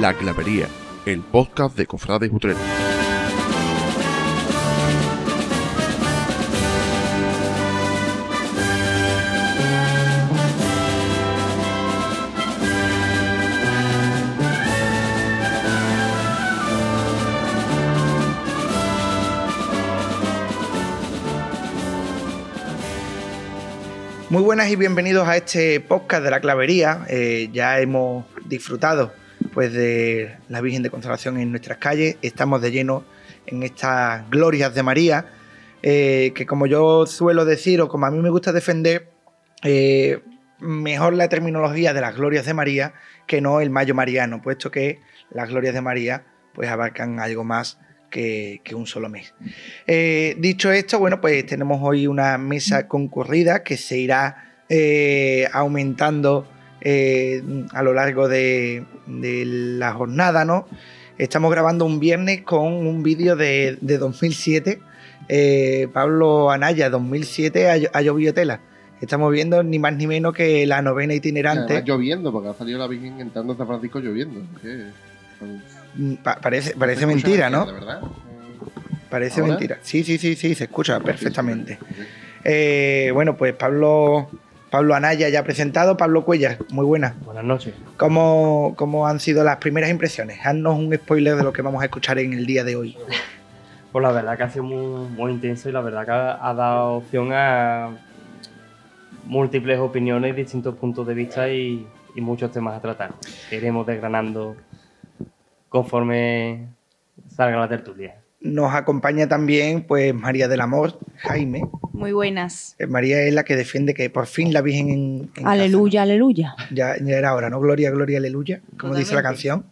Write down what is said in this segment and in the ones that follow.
La Clavería, el podcast de Cofrades Utrera. Muy buenas y bienvenidos a este podcast de la clavería. Eh, ya hemos disfrutado pues de la Virgen de Consolación en nuestras calles. Estamos de lleno en estas glorias de María, eh, que como yo suelo decir o como a mí me gusta defender, eh, mejor la terminología de las glorias de María que no el mayo mariano, puesto que las glorias de María pues abarcan algo más que, un solo mes. Eh, dicho esto, bueno, pues tenemos hoy una mesa concurrida que se irá aumentando a lo largo de, de la jornada, ¿no? Estamos grabando un viernes con un vídeo de, de 2007. Eh, Pablo Anaya, 2007, ha, llo- ha llovido tela. Estamos viendo ni más ni menos que la novena itinerante. Además, lloviendo, porque ha salido la Virgen entrando en San Francisco lloviendo. Mm, pa- parece parece mentira, ¿no? mierda, ¿verdad? Parece ¿Ahora? mentira. Sí, sí, sí, sí, se escucha perfectamente. Eh, bueno, pues Pablo, Pablo Anaya ya presentado, Pablo Cuellas, muy buena. Buenas noches. ¿Cómo, ¿Cómo han sido las primeras impresiones? Haznos un spoiler de lo que vamos a escuchar en el día de hoy. Pues la verdad que ha sido muy, muy intenso y la verdad que ha, ha dado opción a múltiples opiniones, distintos puntos de vista y, y muchos temas a tratar. que Iremos desgranando conforme salga la tertulia. Nos acompaña también pues María del Amor, Jaime. Muy buenas. Eh, María es la que defiende que por fin la Virgen en, en casa. Aleluya, aleluya. Ya, ya era hora, ¿no? Gloria, gloria, aleluya, como dice la canción.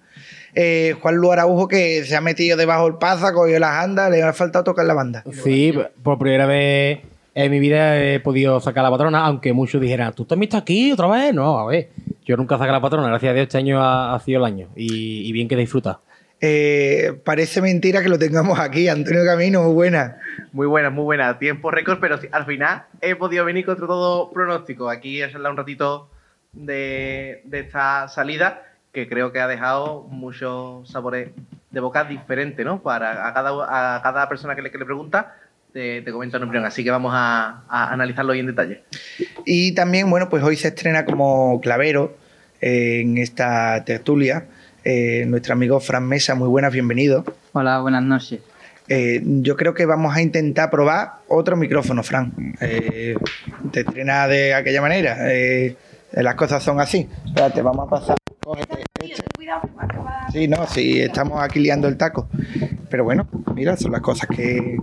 Eh, Juan Luis Araujo que se ha metido debajo del paza, cogió las andas, le ha faltado tocar la banda. Sí, por primera vez en mi vida he podido sacar la patrona, aunque muchos dijeran, ¿tú te has visto aquí otra vez? No, a ver, yo nunca saqué la patrona, gracias a Dios este año ha, ha sido el año y, y bien que disfruta. Eh, parece mentira que lo tengamos aquí, Antonio Camino, muy buena. Muy buena, muy buena. Tiempo récord, pero al final he podido venir contra todo pronóstico. Aquí a charlar un ratito de, de esta salida que creo que ha dejado muchos sabores de boca diferentes, ¿no? Para a cada, a cada persona que le, que le pregunta, te, te comenta una opinión. Así que vamos a, a analizarlo hoy en detalle. Y también, bueno, pues hoy se estrena como clavero eh, en esta tertulia eh, nuestro amigo Fran Mesa, muy buenas, bienvenido. Hola, buenas noches. Eh, yo creo que vamos a intentar probar otro micrófono, Fran. Eh, te estrena de aquella manera. eh, las cosas son así. Espérate, vamos a pasar. Cógete este. Sí, no, sí, estamos aquí liando el taco. Pero bueno, mira, son las cosas que,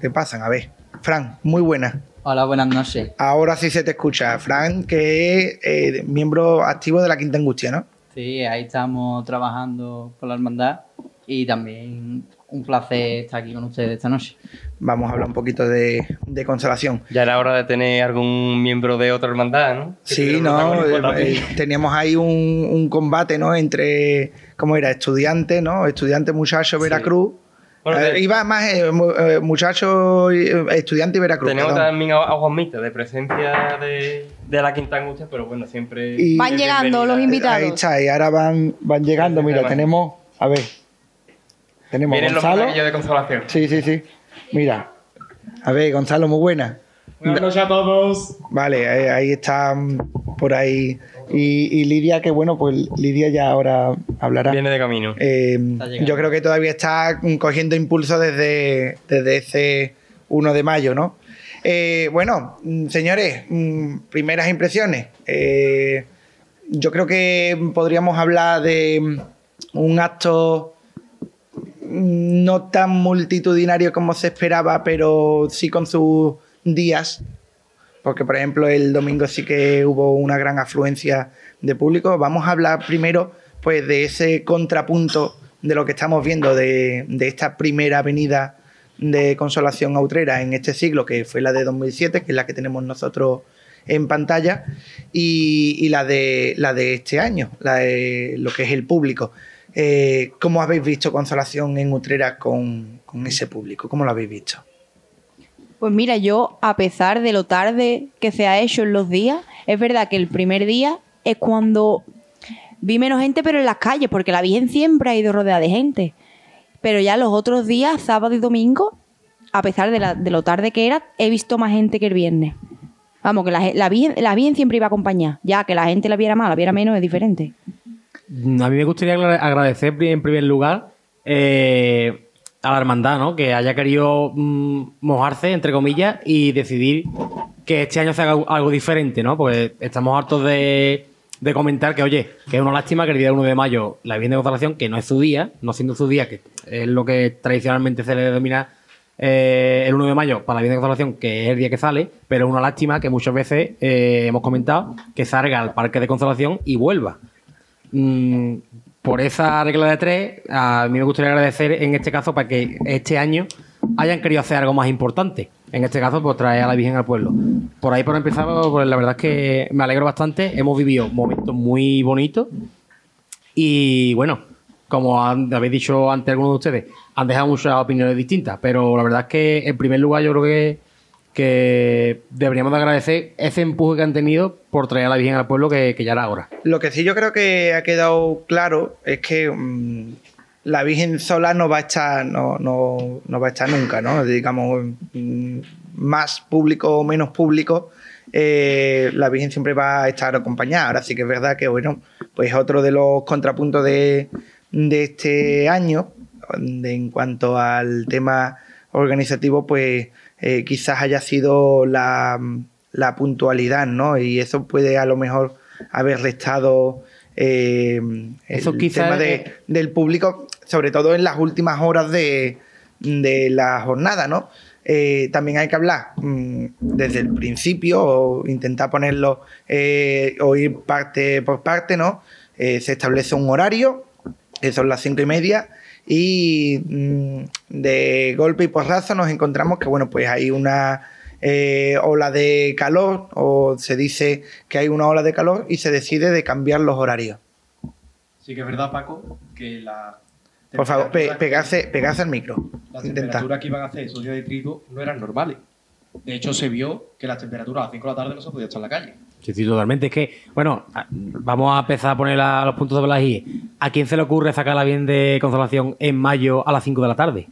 que pasan. A ver, Fran, muy buena. Hola, buenas noches. Ahora sí se te escucha. Fran, que es eh, miembro activo de la Quinta Angustia, ¿no? Sí, ahí estamos trabajando con la hermandad y también un placer estar aquí con ustedes esta noche. Vamos a hablar un poquito de, de consolación. Ya era hora de tener algún miembro de otra hermandad, ¿no? Que Sí, no, eh, eh, teníamos ahí un, un combate, ¿no? Entre, ¿cómo era? Estudiante, ¿no? Estudiante, muchacho, Sí. Veracruz. Bueno, Eh, te- iba más eh, eh, muchacho, eh, estudiante y Veracruz. Tenemos perdón. también a, a Juanmita de presencia de, de la Quinta Angustia, pero bueno, siempre. Y- Van llegando los invitados. Ahí está, y ahora van, van llegando. Mira, Van. tenemos, a ver, tenemos Vienen los Gonzalo. monaguillos de consolación. Sí, sí, sí. Mira, a ver, Gonzalo, muy buena. Buenas noches a todos. Vale, ahí, ahí está mm, por ahí. Y, y Lidia, que bueno, pues Lidia ya ahora hablará. Viene de camino. Eh, yo creo que todavía está cogiendo impulso desde, desde ese 1 de mayo, ¿no? Eh, bueno, mm, señores, mm, primeras impresiones. Eh, yo creo que podríamos hablar de mm, un acto no tan multitudinario como se esperaba, pero sí con sus días. Porque, por ejemplo, el domingo sí que hubo una gran afluencia de público. Vamos a hablar primero pues, de ese contrapunto de lo que estamos viendo de, de esta primera avenida de Consolación Autrera en este siglo, que fue la de 2007, que es la que tenemos nosotros en pantalla, y, y la, de, la de este año, la de lo que es el público. Eh, ¿Cómo habéis visto Consolación en Utrera con, con ese público? ¿Cómo lo habéis visto? Pues mira, yo, a pesar de lo tarde que se ha hecho en los días, es verdad que el primer día es cuando vi menos gente, pero en las calles, porque la Virgen siempre ha ido rodeada de gente. Pero ya los otros días, sábado y domingo, a pesar de, la- de lo tarde que era, he visto más gente que el viernes. Vamos, que la, la, Virgen, la siempre iba a acompañar. Ya que la gente la viera más, la viera menos, es diferente. A mí me gustaría agra- agradecer en primer lugar eh, a la hermandad, ¿no? Que haya querido mm, mojarse, entre comillas, y decidir que este año se haga algo diferente, ¿no? Porque estamos hartos de, comentar que, oye, que es una lástima que el día 1 de mayo la Virgen de Consolación, que no es su día, no siendo su día, que es lo que tradicionalmente se le denomina eh, el 1 de mayo para la Virgen de Consolación, que es el día que sale, pero es una lástima que muchas veces eh, hemos comentado que salga al Parque de Consolación y vuelva. Mm, por esa regla de tres, a mí me gustaría agradecer en este caso para que este año hayan querido hacer algo más importante. En este caso, pues traer a la Virgen al pueblo. Por ahí, por empezar, pues la verdad es que me alegro bastante. Hemos vivido momentos muy bonitos. Y bueno, como han- habéis dicho antes algunos de ustedes, han dejado muchas opiniones distintas. Pero la verdad es que, en primer lugar, yo creo que, que deberíamos de agradecer ese empuje que han tenido por traer a la Virgen al pueblo, que, que ya era hora. Lo que sí yo creo que ha quedado claro es que mm, la Virgen sola no va a estar, no, no, no va a estar nunca, ¿no? Digamos, mm, más público o menos público, eh, la Virgen siempre va a estar acompañada. Ahora sí que es verdad que, bueno, pues otro de los contrapuntos de, de este año, en cuanto al tema organizativo, pues eh, quizás haya sido la, la puntualidad, ¿no? Y eso puede a lo mejor haber restado eh, Eso el tema de- es- del público, sobre todo en las últimas horas de, de la jornada, ¿no? Eh, también hay que hablar mm, desde el principio o intentar ponerlo eh, o ir parte por parte, ¿no? Eh, se establece un horario, que son las cinco y media, y mm, de golpe y porrazo nos encontramos que, bueno, pues hay una eh, ola de calor, o se dice que hay una ola de calor y se decide de cambiar los horarios. Sí que es verdad, Paco, que la... Por favor, pe- pegarse, pegarse al micro. Las temperaturas que iban a hacer esos días de trigo no eran normales. De hecho, se vio que las temperaturas a las 5 de la tarde no se podía estar en la calle. Sí, sí, totalmente. Es que, bueno, a- vamos a empezar a poner la- los puntos sobre las I. ¿A quién se le ocurre sacar la bien de consolación en mayo a las 5 de la tarde?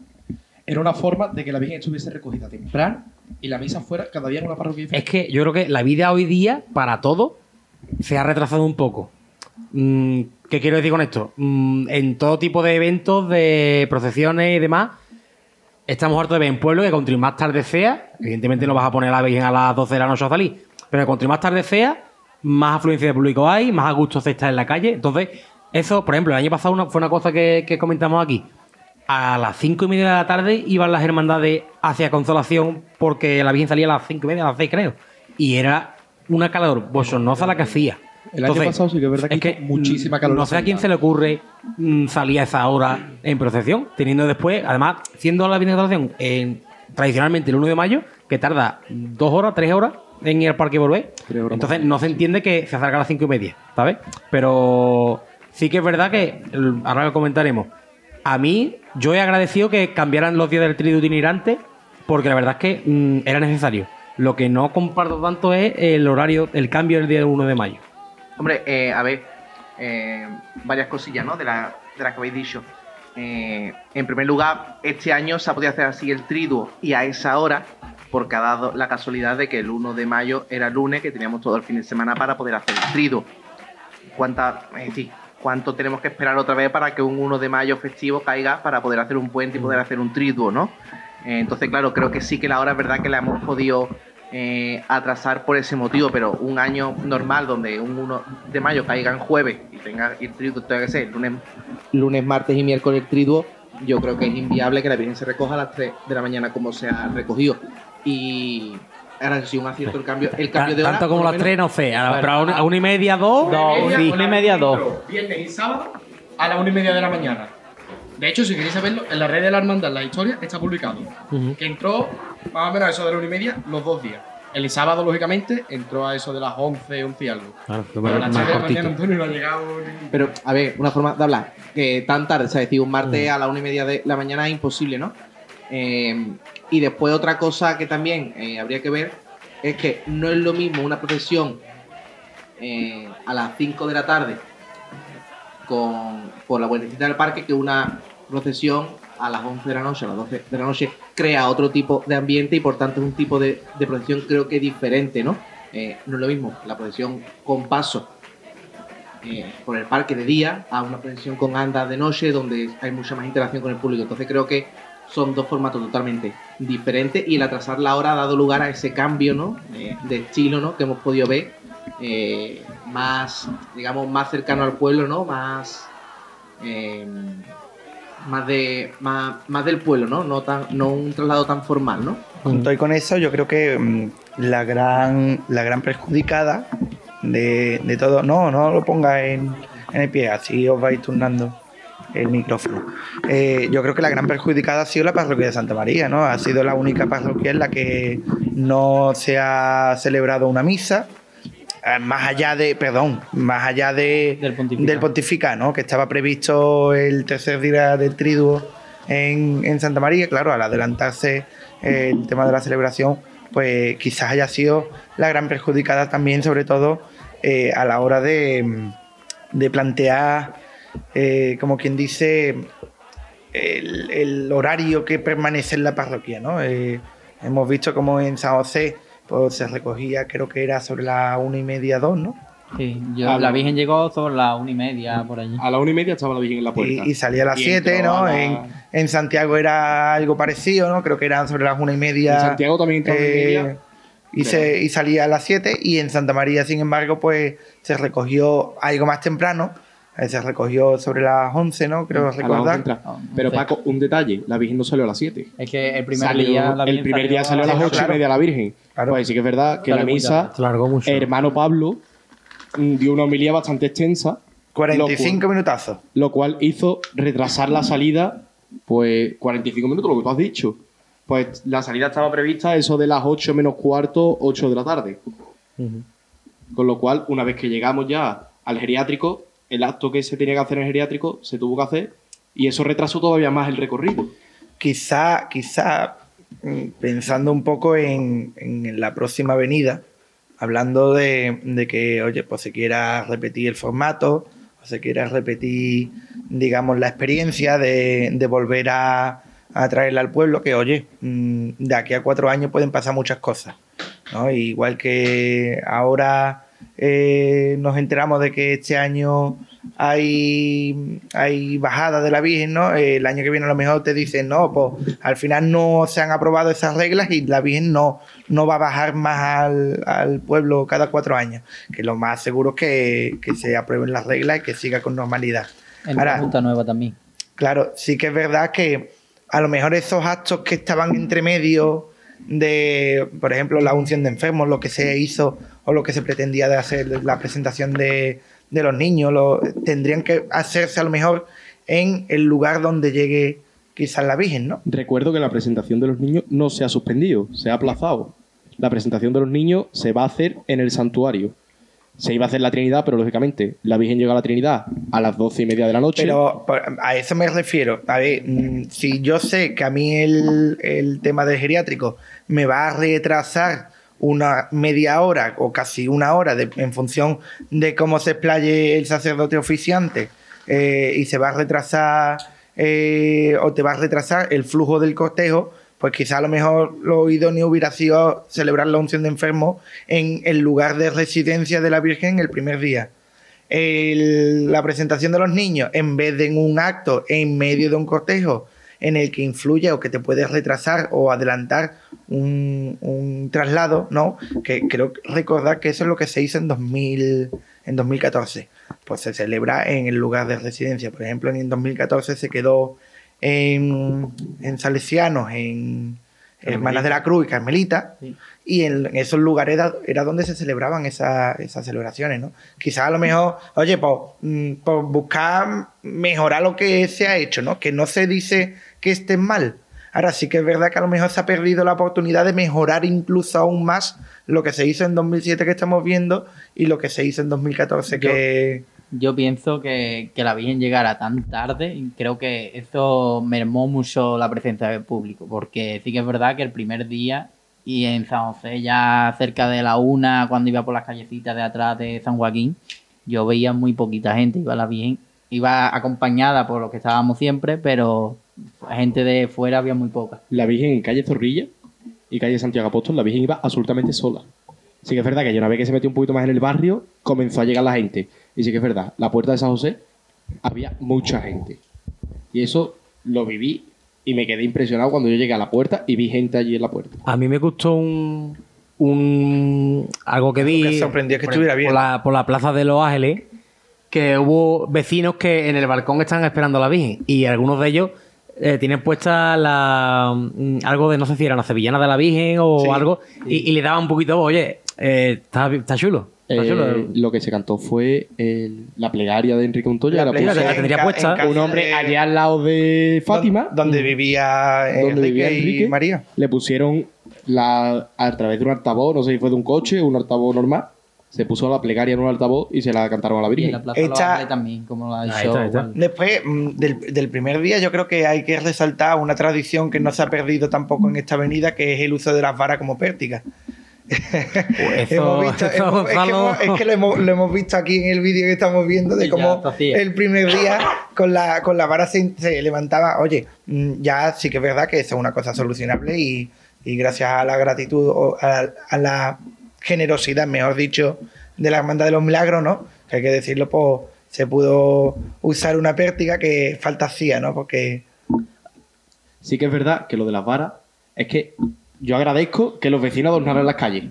Era una forma de que la Virgen estuviese recogida temprano y la misa fuera cada día en una parroquia Es que yo creo que la vida hoy día, para todo, se ha retrasado un poco. Mm, ¿Qué quiero decir con esto? Mm, en todo tipo de eventos, de procesiones y demás, estamos hartos de ver en pueblo que cuanto más tarde sea, evidentemente no vas a poner a la Virgen a las 12 de la noche a salir, pero cuanto más tarde sea, más afluencia de público hay, más a gusto se está en la calle. Entonces, eso, por ejemplo, el año pasado una- fue una cosa que, que comentamos aquí. A las cinco y media de la tarde iban las hermandades hacia Consolación porque la Virgen salía a las cinco y media, a las seis creo. Y era una calor bochornosa la que hacía. El año pasado sí que es verdad que hizo muchísima calor No sé a quién se le ocurre mm, salir a esa hora en procesión, teniendo después, además, siendo la Virgen de Consolación en- tradicionalmente el 1 de mayo, que tarda dos horas, tres horas en ir al parque y volver. Tres horas Entonces no se entiende que se acerca a las cinco y media, ¿sabes? Pero sí que es verdad que, ahora lo comentaremos, a mí yo he agradecido que cambiaran los días del triduo itinerante, porque la verdad es que mm, era necesario. Lo que no comparto tanto es el horario, el cambio del día 1 de mayo. Hombre, eh, a ver, eh, varias cosillas, ¿no? De las que habéis dicho. Eh, en primer lugar, este año se ha podido hacer así el triduo y a esa hora, porque ha dado la casualidad de que el 1 de mayo era lunes, que teníamos todo el fin de semana para poder hacer el triduo. ¿Cuánta, es decir, ¿Cuánto tenemos que esperar otra vez para que un 1 de mayo festivo caiga para poder hacer un puente y poder hacer un triduo, ¿no? Eh, entonces, claro, creo que sí que la hora es verdad que la hemos podido eh, atrasar por ese motivo, pero un año normal donde un 1 de mayo caiga en jueves y tenga el triduo tenga que ser lunes, lunes, martes y miércoles el triduo, yo creo que es inviable que la Virgen se recoja a las 3 de la mañana como se ha recogido. Y ahora sí, un acierto el cambio, el cambio de hora. Tanto como las menos- tres, no sé. A, pero a una, a una y media, dos. Dos, sí. una y media, dos. Viernes y sábado a las una y media de la mañana. De hecho, si queréis saberlo, en la red de la hermandad, la historia está publicado. Que entró más o menos a eso de la una y media los dos días. El sábado, lógicamente, entró a eso de las 11, 11 y algo. Claro, Pero a las más 3 de la cortito. mañana Antonio no ha llegado ni... Pero, a ver, una forma de hablar. Que tan tarde, o sea, decir, un martes a la una y media de la mañana es imposible, ¿no? Eh, y después otra cosa que también eh, habría que ver es que no es lo mismo una procesión eh, a las 5 de la tarde con, por la vueltecita del parque que una procesión a las 11 de la noche, a las 12 de la noche, crea otro tipo de ambiente y por tanto es un tipo de, de procesión creo que diferente, ¿no? Eh, no es lo mismo la procesión con paso eh, por el parque de día a una procesión con andas de noche donde hay mucha más interacción con el público. Entonces creo que son dos formatos totalmente diferentes y el atrasar la hora ha dado lugar a ese cambio ¿no? Eh, de estilo ¿no? que hemos podido ver eh, más, digamos, más cercano al pueblo, ¿no? Más, eh, más, de, más, más del pueblo, ¿no? No, tan, no un traslado tan formal, ¿no? Junto y con eso, yo creo que mm, la gran, la gran perjudicada de, de todo. No, no lo ponga en, en el pie, así os vais turnando el micrófono. Eh, yo creo que la gran perjudicada ha sido la parroquia de Santa María, ¿no? Ha sido la única parroquia en la que no se ha celebrado una misa. eh, Más allá de, perdón, más allá de, Del pontificar, ¿no? Que estaba previsto el tercer día del triduo en, en Santa María. Claro, al adelantarse eh, el tema de la celebración, pues quizás haya sido la gran perjudicada también, sobre todo eh, a la hora de, de plantear, eh, como quien dice, el, el horario que permanece en la parroquia, ¿no? Eh, hemos visto como en San José pues, se recogía, creo que era sobre las una y media, dos, ¿no? Sí, yo, Ah, la. Virgen llegó sobre las una y media por allí. A la una y media estaba la Virgen en la puerta. Y, y salía a las Y 7, entró ¿no? la- En, en Santiago era algo parecido, ¿no? Creo que eran sobre las una y media. En Santiago también entró la eh, media. y, se, y salía a las 7 y en Santa María, sin embargo, pues se recogió algo más temprano, se recogió sobre las 11, ¿no? Creo once recordar. Ah, Pero. Paco, un detalle, la Virgen no salió a las 7. Es que el primer Salió- día. la el Virgen primer día salió a las las 8 claro. y media la Virgen. Claro. Pues sí que es verdad que la misa, mucho. hermano Pablo mm, dio una homilía bastante extensa, 45 minutazos. lo cual hizo retrasar la salida, pues 45 minutos, lo que tú has dicho. Pues la salida estaba prevista eso de las 8 menos cuarto, 8 de la tarde. Con lo cual, una vez que llegamos ya al geriátrico, el acto que se tenía que hacer en geriátrico se tuvo que hacer y eso retrasó todavía más el recorrido. Quizá, quizá, mm, pensando un poco en, la próxima avenida, hablando de, que, oye, pues se quiera repetir el formato, o se quiera repetir, digamos, la experiencia de, de volver a, a traerla al pueblo, que, oye, mm, de aquí a cuatro años pueden pasar muchas cosas. ¿no? Igual que ahora eh, nos enteramos de que este año hay, hay bajada de la Virgen, ¿no? Eh, el año que viene a lo mejor te dicen, no, pues al final no se han aprobado esas reglas y la Virgen no, no va a bajar más al, al pueblo cada cuatro años. Que lo más seguro es que, que se aprueben las reglas y que siga con normalidad. En Ahora- la Junta Nueva también. Claro, sí que es verdad que a lo mejor esos actos que estaban entre medio de, por ejemplo, la unción de enfermos, lo que se hizo o lo que se pretendía de hacer la presentación de, de los niños, lo, tendrían que hacerse a lo mejor en el lugar donde llegue quizás la Virgen, ¿no? Recuerdo que la presentación de los niños no se ha suspendido, se ha aplazado. La presentación de los niños se va a hacer en el santuario. Se iba a hacer la Trinidad, pero lógicamente la Virgen llega a la Trinidad a las doce y media de la noche. Pero a eso me refiero. A ver, mm, si yo sé que a mí el, el tema del geriátrico me va a retrasar una media hora o casi una hora en función de cómo se explaye el sacerdote oficiante eh, y se va a retrasar eh, o te va a retrasar el flujo del cortejo, pues quizá a lo mejor lo idóneo hubiera sido celebrar la unción de enfermos en el lugar de residencia de la Virgen el primer día. La presentación de los niños en vez de en un acto en medio de un cortejo en el que influye o que te puede retrasar o adelantar un, un traslado, ¿no? Que creo recordar que eso es lo que se hizo en 2000, en 2014. Pues se celebra en el lugar de residencia. Por ejemplo, en 2014 se quedó en, en Salesianos, en Hermanas de la Cruz y Carmelita. Y en, en esos lugares era, era donde se celebraban esa- esas celebraciones, ¿no? Quizás a lo mejor, oye, pues, mm, por buscar mejorar lo que se ha hecho, ¿no? Que no se dice que esté mal. Ahora sí que es verdad que a lo mejor se ha perdido la oportunidad de mejorar incluso aún más lo que se hizo en 2007 que estamos viendo y lo que se hizo en 2014 que... Yo pienso que, que la Virgen llegara tan tarde, y creo que eso mermó mucho la presencia del público, porque sí que es verdad que el primer día y en San José ya cerca de la una, cuando iba por las callecitas de atrás de San Joaquín, yo veía muy poquita gente, iba la Virgen iba acompañada por los que estábamos siempre, pero gente de fuera había muy poca. La Virgen en calle Zorrilla y calle Santiago Apóstol, la Virgen iba absolutamente sola. Sí que es verdad que ya una vez que se metió un poquito más en el barrio, comenzó a llegar la gente. Y sí que es verdad, la puerta de San José había mucha gente. Y eso lo viví y me quedé impresionado cuando yo llegué a la puerta y vi gente allí en la puerta. A mí me gustó un, un algo que vi que sorprendió que estuviera bien. por la, por la plaza de Los Ángeles, que hubo vecinos que en el balcón estaban esperando a la Virgen y algunos de ellos eh, tienen puesta la mm, algo de no sé si era la sevillana de la Virgen o Sí. algo y, y le daba un poquito, oye, eh, está, está chulo. Está Eh, chulo. lo que se cantó fue el- la plegaria de Enrique Montoya. La la plegaria puso la tendría puesta. un hombre de- allá al lado de Fátima. don- Donde vivía donde Enrique vivía y María. Le pusieron la, a través de un altavoz, no sé si fue de un coche o un altavoz normal. Se puso la plegaria en un altavoz y se la cantaron a la Y en Virgen. la Plaza Esta- también, como la Ahí show. Después mm, del, del primer día, yo creo que hay que resaltar una tradición que no se ha perdido tampoco en esta avenida, que es el uso de las varas como pértigas. Hemos visto- hemos- es que, Gonzalo. hemos- es que lo, hemos, lo hemos visto aquí en el vídeo que estamos viendo de Y cómo el primer día con la, con la vara se, se levantaba. Oye, mm, ya sí que es verdad que eso es una cosa solucionable y, y gracias a la gratitud o a, a la generosidad, mejor dicho, de la Hermandad de los Milagros, ¿no? Que hay que decirlo, pues se pudo usar una pértiga que falta hacía, ¿no? Porque Sí que es verdad que lo de las varas es que yo agradezco que los vecinos adornaran las calles.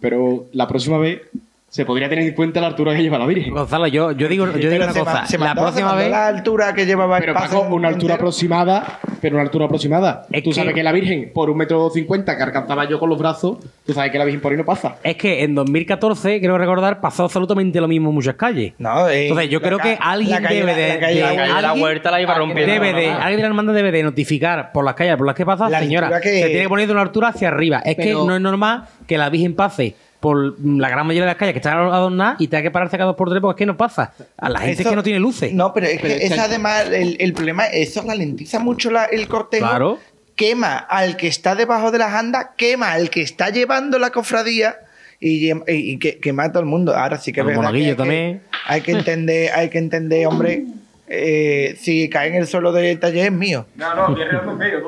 Pero la próxima vez se podría tener en cuenta la altura que lleva la Virgen. Gonzalo, yo, yo digo, yo digo Pero una se cosa. se la mandó- próxima vez. la altura que llevaba el Pero Paco, una altura entero. aproximada, pero una altura aproximada. Es tú que- sabes que la Virgen, por un metro cincuenta que alcanzaba yo con los brazos, tú sabes que la Virgen por ahí no pasa. Es que en 2014, creo recordar, pasó absolutamente lo mismo en muchas calles. No, eh, Entonces, yo creo que alguien calle- debe de- la calle de- la La calle de la alguien huerta la iba rompiendo. Debe de, ¿no? alguien de la hermandad debe de notificar por las calles por las que pasa, La señora, que- se tiene que poner de una altura hacia arriba. Es Pero- que no es normal que la Virgen pase por la gran mayoría de las calles que están adornadas y tenga que pararse cada dos por tres porque es que no pasa. A la gente es Eso- que no tiene luces. No, pero es Pero que es que- además, el, el problema, eso ralentiza mucho la- el cortejo. Claro. Quema al que está debajo de las andas, quema al que está llevando la cofradía y, y- y que, quema a todo el mundo. Ahora sí que es Al verdad. hay que- también. Hay que entender, hay que entender, hombre, eh, si cae en el suelo del taller es mío. No, no, medio,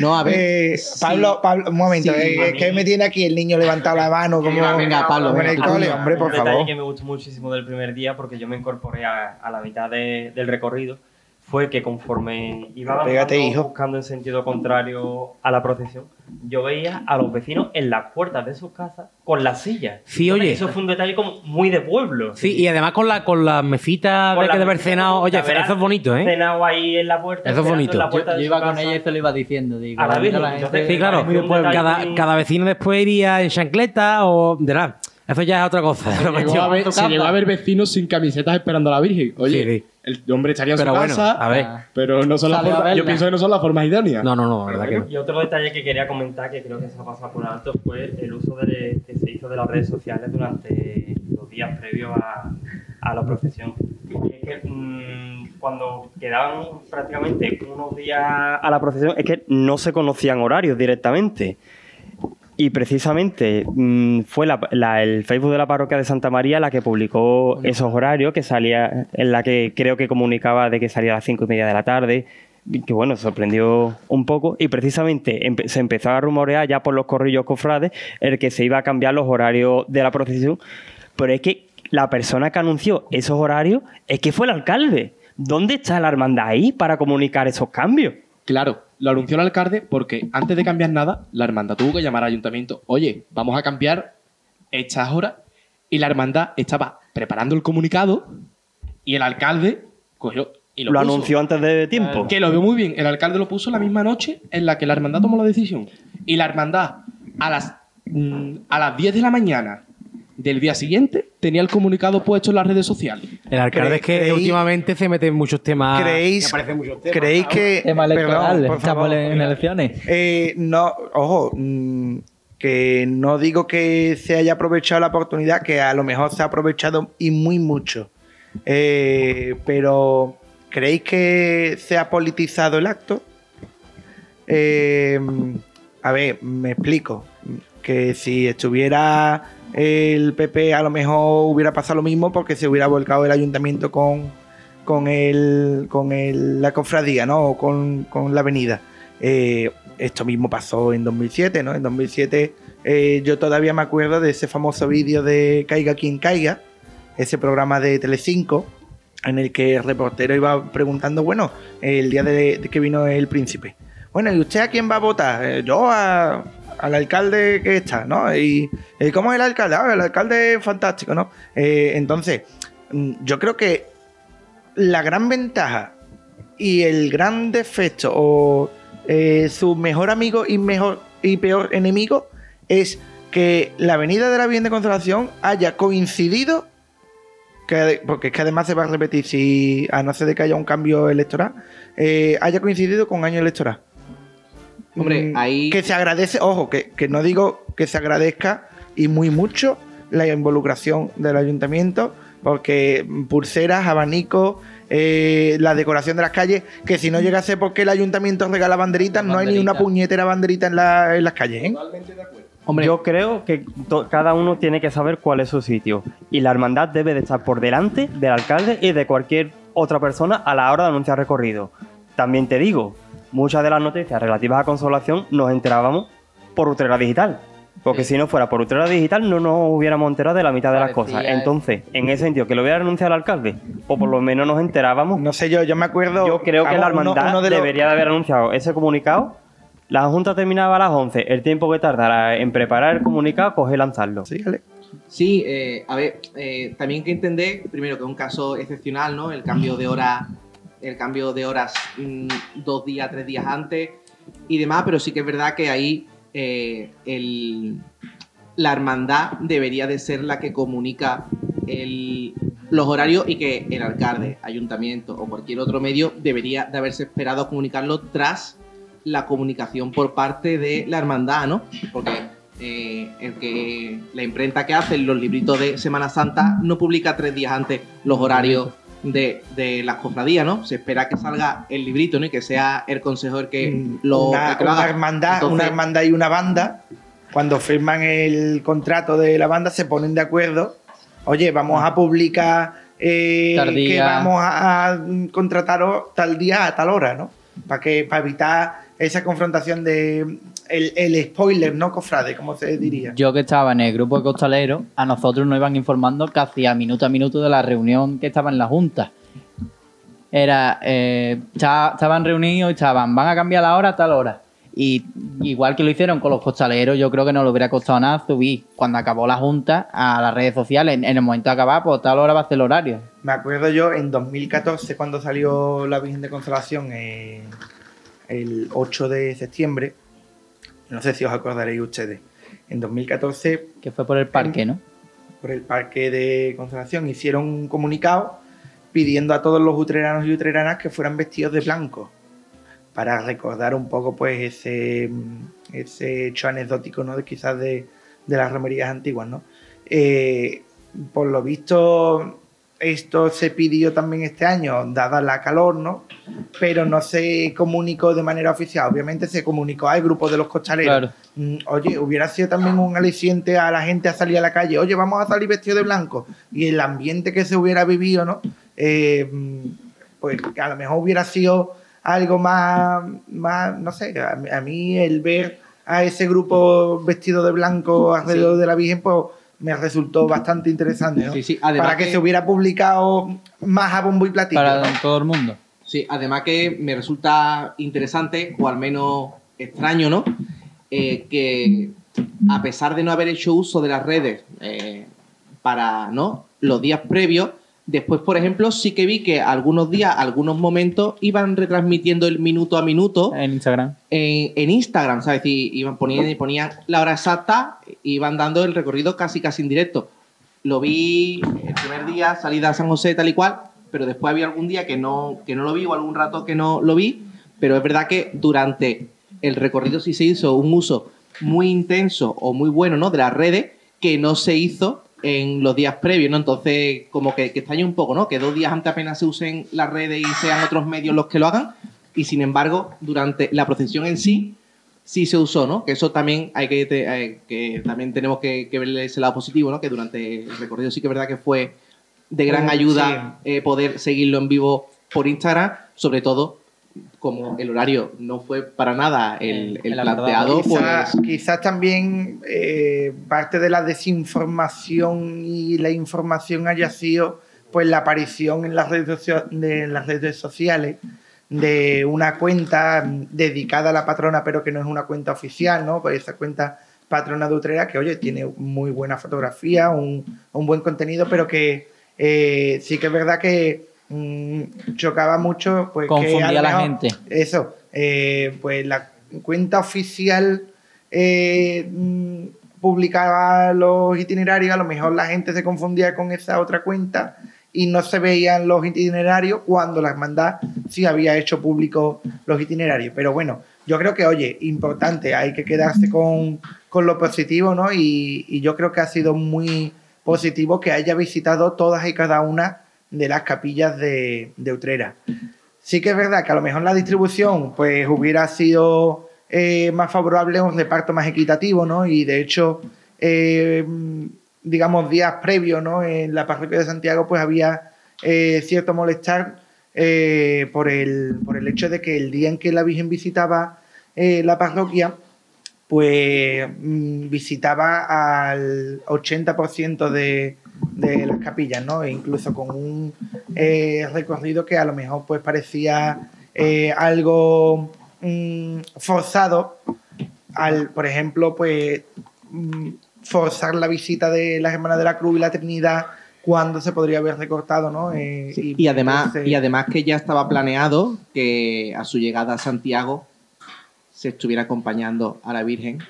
No, a ver. Eh, sí. Pablo, Pablo, un momento, Sí, eh, es que mí- me tiene aquí el niño levantado la mano como, Venga, venga, Pablo, en el venga, cole, hombre, por un detalle favor. que me gustó muchísimo del primer día porque yo me incorporé a, a la mitad de- del recorrido fue que conforme iba avanzando, Pégate, hijo. buscando en sentido contrario a la procesión, yo veía a los vecinos en las puertas de sus casas con las sillas. Sí, Entonces, oye. Eso fue un detalle como muy de pueblo. Sí, y además con la con las mesitas de la que de haber cenado. Oye, eso es bonito, ¿eh? Cenado ahí en la puerta. Eso es bonito. la Yo, puerta iba con casa. ella y se lo iba diciendo. Digo, A la entonces- Sí, claro. Muy de pueblo. Cada, cada vecino después iría en chancleta o. De nada. Eso ya es otra cosa. Se llegó, a ver, se llegó a ver vecinos sin camisetas esperando a la Virgen. Oye, Sí, sí. El hombre estaría en Pero su bueno, casa, a ver. Pero no son las formas- yo pienso que no son las formas idóneas. No, no, no, la verdad que no. Y otro detalle que quería comentar, que creo que se ha pasado por alto, fue el uso de, que se hizo de las redes sociales durante los días previos a, a la procesión. Y es que mm, cuando quedaban prácticamente unos días a la procesión, es que no se conocían horarios directamente. Y precisamente mm, fue la- la- el Facebook de la parroquia de Santa María la que publicó esos horarios, que salía, en la que creo que comunicaba de que salía a las cinco y media de la tarde, que bueno, sorprendió un poco. Y precisamente empe- se empezó a rumorear ya por los corrillos cofrades el que se iba a cambiar los horarios de la procesión. Pero es que la persona que anunció esos horarios es que fue el alcalde. ¿Dónde está la hermandad ahí para comunicar esos cambios? Claro, lo anunció el alcalde porque antes de cambiar nada, la hermandad tuvo que llamar al ayuntamiento. Oye, vamos a cambiar estas horas. Y la hermandad estaba preparando el comunicado y el alcalde cogió y lo, Lo, puso. anunció antes de tiempo. Que lo veo muy bien. El alcalde lo puso la misma noche en la que la hermandad tomó la decisión. Y la hermandad, a las, mm, a las 10 de la mañana del día siguiente, tenía el comunicado puesto en las redes sociales. El alcalde es que ¿Creéis- últimamente se mete en muchos temas. ¿Creéis, que muchos temas. ¿creéis que... Tema electoral, Perdón, favor. en elecciones. Eh, no, ojo, mm, que no digo que se haya aprovechado la oportunidad, que a lo mejor se ha aprovechado y muy mucho. Eh, pero, ¿creéis que se ha politizado el acto? Eh, a ver, me explico. Que si estuviera el PP, a lo mejor hubiera pasado lo mismo porque se hubiera volcado el ayuntamiento con con, el, con el- la cofradía, ¿no? O con, con la avenida. Eh, esto mismo pasó en 2007, ¿no? En 2007 eh, yo todavía me acuerdo de ese famoso vídeo de Caiga quien caiga, ese programa de Telecinco, en el que el reportero iba preguntando, bueno, el día de, que vino el príncipe. Bueno, ¿y usted a quién va a votar? "Eh, yo a- al alcalde que está, ¿no? Y eh, ¿cómo es el alcalde? "Ah, el alcalde es fantástico, ¿no? Eh, entonces, mm, yo creo que la gran ventaja y el gran defecto o eh, su mejor amigo y mejor y peor enemigo es que la avenida de la Virgen de Consolación haya coincidido que, porque es que además se va a repetir si a no ser de que haya un cambio electoral haya coincidido con año electoral Hombre, Mm, ahí- que se agradece ojo que, que no digo que se agradezca y muy mucho la involucración del ayuntamiento porque pulseras abanicos eh, la decoración de las calles que si no llegase porque el ayuntamiento regala banderitas no hay ni una puñetera banderita en, la- en las calles ¿eh? Hombre, Yo creo que cada uno tiene que saber cuál es su sitio. Y la hermandad debe de estar por delante del alcalde y de cualquier otra persona a la hora de anunciar recorrido. También te digo, muchas de las noticias relativas a Consolación nos enterábamos por Utrera Digital. Porque Sí. si no fuera por Utrera Digital no nos hubiéramos enterado de la mitad de las cosas. eh. Entonces, en ese sentido, que lo hubiera anunciado el alcalde, o por lo menos nos enterábamos, no sé yo yo me acuerdo yo creo que la uno- hermandad uno de los- debería de haber anunciado ese comunicado. La junta terminaba a las 11. El tiempo que tardará en preparar el comunicado, coge y lanzarlo. Sí, Ale. Sí, eh, a ver, eh, también hay que entender, primero, que es un caso excepcional, ¿no? El cambio de hora, el cambio de horas mm, dos días, tres días antes y demás, pero sí que es verdad que ahí eh, el- la hermandad debería de ser la que comunica el- los horarios y que el alcalde, ayuntamiento o cualquier otro medio debería de haberse esperado comunicarlo tras la comunicación por parte de la hermandad, ¿no? Porque eh, el que la imprenta que hace los libritos de Semana Santa no publica tres días antes los horarios de, de las cofradías, ¿no? Se espera que salga el librito, ¿no? Y que sea el consejo el que Mm, lo, una, el que lo una haga. hermandad, Entonces- una hermandad y una banda, cuando firman el contrato de la banda, se ponen de acuerdo. Oye, vamos a publicar eh, que vamos a, a contrataros tal día a tal hora, ¿no? Para que para evitar esa confrontación de el, el spoiler, ¿no, cofrade? Como se diría. Yo que estaba en el grupo de costaleros, a nosotros nos iban informando casi a minuto a minuto de la reunión que estaba en la Junta. Era, eh, esta- estaban reunidos y estaban, van a cambiar la hora a tal hora. Y igual que lo hicieron con los costaleros, yo creo que no le hubiera costado nada subir cuando acabó la Junta a las redes sociales. En, en el momento de acabar, pues tal hora va a ser el horario. Me acuerdo yo en 2014 cuando salió la Virgen de Consolación eh, el 8 de septiembre. No sé si os acordaréis ustedes. En 2014 Que fue por el parque, ¿no? por el Parque de Consolación hicieron un comunicado pidiendo a todos los utreranos y utreranas que fueran vestidos de blanco para recordar un poco pues ese, ese hecho anecdótico, ¿no? De, quizás de, de las romerías antiguas, ¿no? Eh, por lo visto, esto se pidió también este año, dada la calor, ¿no? Pero no se comunicó de manera oficial. Obviamente se comunicó al grupo de los costaleros. Claro. Mm, Oye, hubiera sido también un aliciente a la gente a salir a la calle. Oye, vamos a salir vestidos de blanco. Y el ambiente que se hubiera vivido, ¿no? Eh, mm, pues a lo mejor hubiera sido algo más, más no sé, a, a mí el ver a ese grupo vestido de blanco alrededor de la Virgen, pues me resultó bastante interesante, ¿no? Sí, sí, además Para que, que- se hubiera publicado más a bombo y platillo. Para ¿no? todo el mundo. Sí, además que me resulta interesante, o al menos extraño, ¿no? Eh, que a pesar de no haber hecho uso de las redes eh, para ¿no? los días previos, después, por ejemplo, sí que vi que algunos días, algunos momentos, iban retransmitiendo el minuto a minuto En Instagram. en, en Instagram, ¿sabes? Y iban ponían, ponían la hora exacta, iban dando el recorrido casi casi en directo. Lo vi el primer día, salida a San José tal y cual, pero después había algún día que no, que no lo vi o algún rato que no lo vi, pero es verdad que durante el recorrido sí se hizo un uso muy intenso o muy bueno, ¿no? De las redes que no se hizo en los días previos, ¿no? Entonces, como que, que extraña un poco, ¿no? Que dos días antes apenas se usen las redes y sean otros medios los que lo hagan, y sin embargo, durante la procesión en sí, sí se usó, ¿no? Que eso también hay que, te- eh, que también tenemos que, que verle ese lado positivo, ¿no? Que durante el recorrido sí que es verdad que fue de gran ayuda eh, poder seguirlo en vivo por Instagram, sobre todo como el horario no fue para nada el, el El planteado, Quizás, pues quizás también eh, parte de la desinformación y la información haya sido pues la aparición en las redes, socia- de las redes sociales de una cuenta dedicada a la patrona, pero que no es una cuenta oficial, ¿no? Pues esa cuenta patrona de Utrera, que oye, tiene muy buena fotografía, un, un buen contenido, pero que eh, sí que es verdad que mm, chocaba mucho, pues que Confundía lo a la mejor- gente. Eso, eh, pues la cuenta oficial eh, mm, publicaba los itinerarios, a lo mejor la gente se confundía con esa otra cuenta y no se veían los itinerarios cuando la hermandad sí había hecho público los itinerarios. Pero bueno, yo creo que, oye, importante, hay que quedarse con, con lo positivo, ¿no? Y, y yo creo que ha sido muy positivo que haya visitado todas y cada una de las capillas de, de Utrera. Sí que es verdad que a lo mejor la distribución pues hubiera sido eh, más favorable, un reparto más equitativo, ¿no? Y de hecho, eh, digamos, días previos, ¿no? En la parroquia de Santiago pues había eh, cierto molestar por, el, por el hecho de que el día en que la Virgen visitaba la parroquia, pues mm, visitaba al 80% de, de las capillas, ¿no? E incluso con un eh, recorrido que a lo mejor pues parecía eh, algo mm, forzado al, por ejemplo, pues mm, forzar la visita de las Hermanas de la Cruz y la Trinidad cuando se podría haber recortado, ¿no? Eh, Sí, y, además, y además que ya estaba planeado que a su llegada a Santiago se estuviera acompañando a la Virgen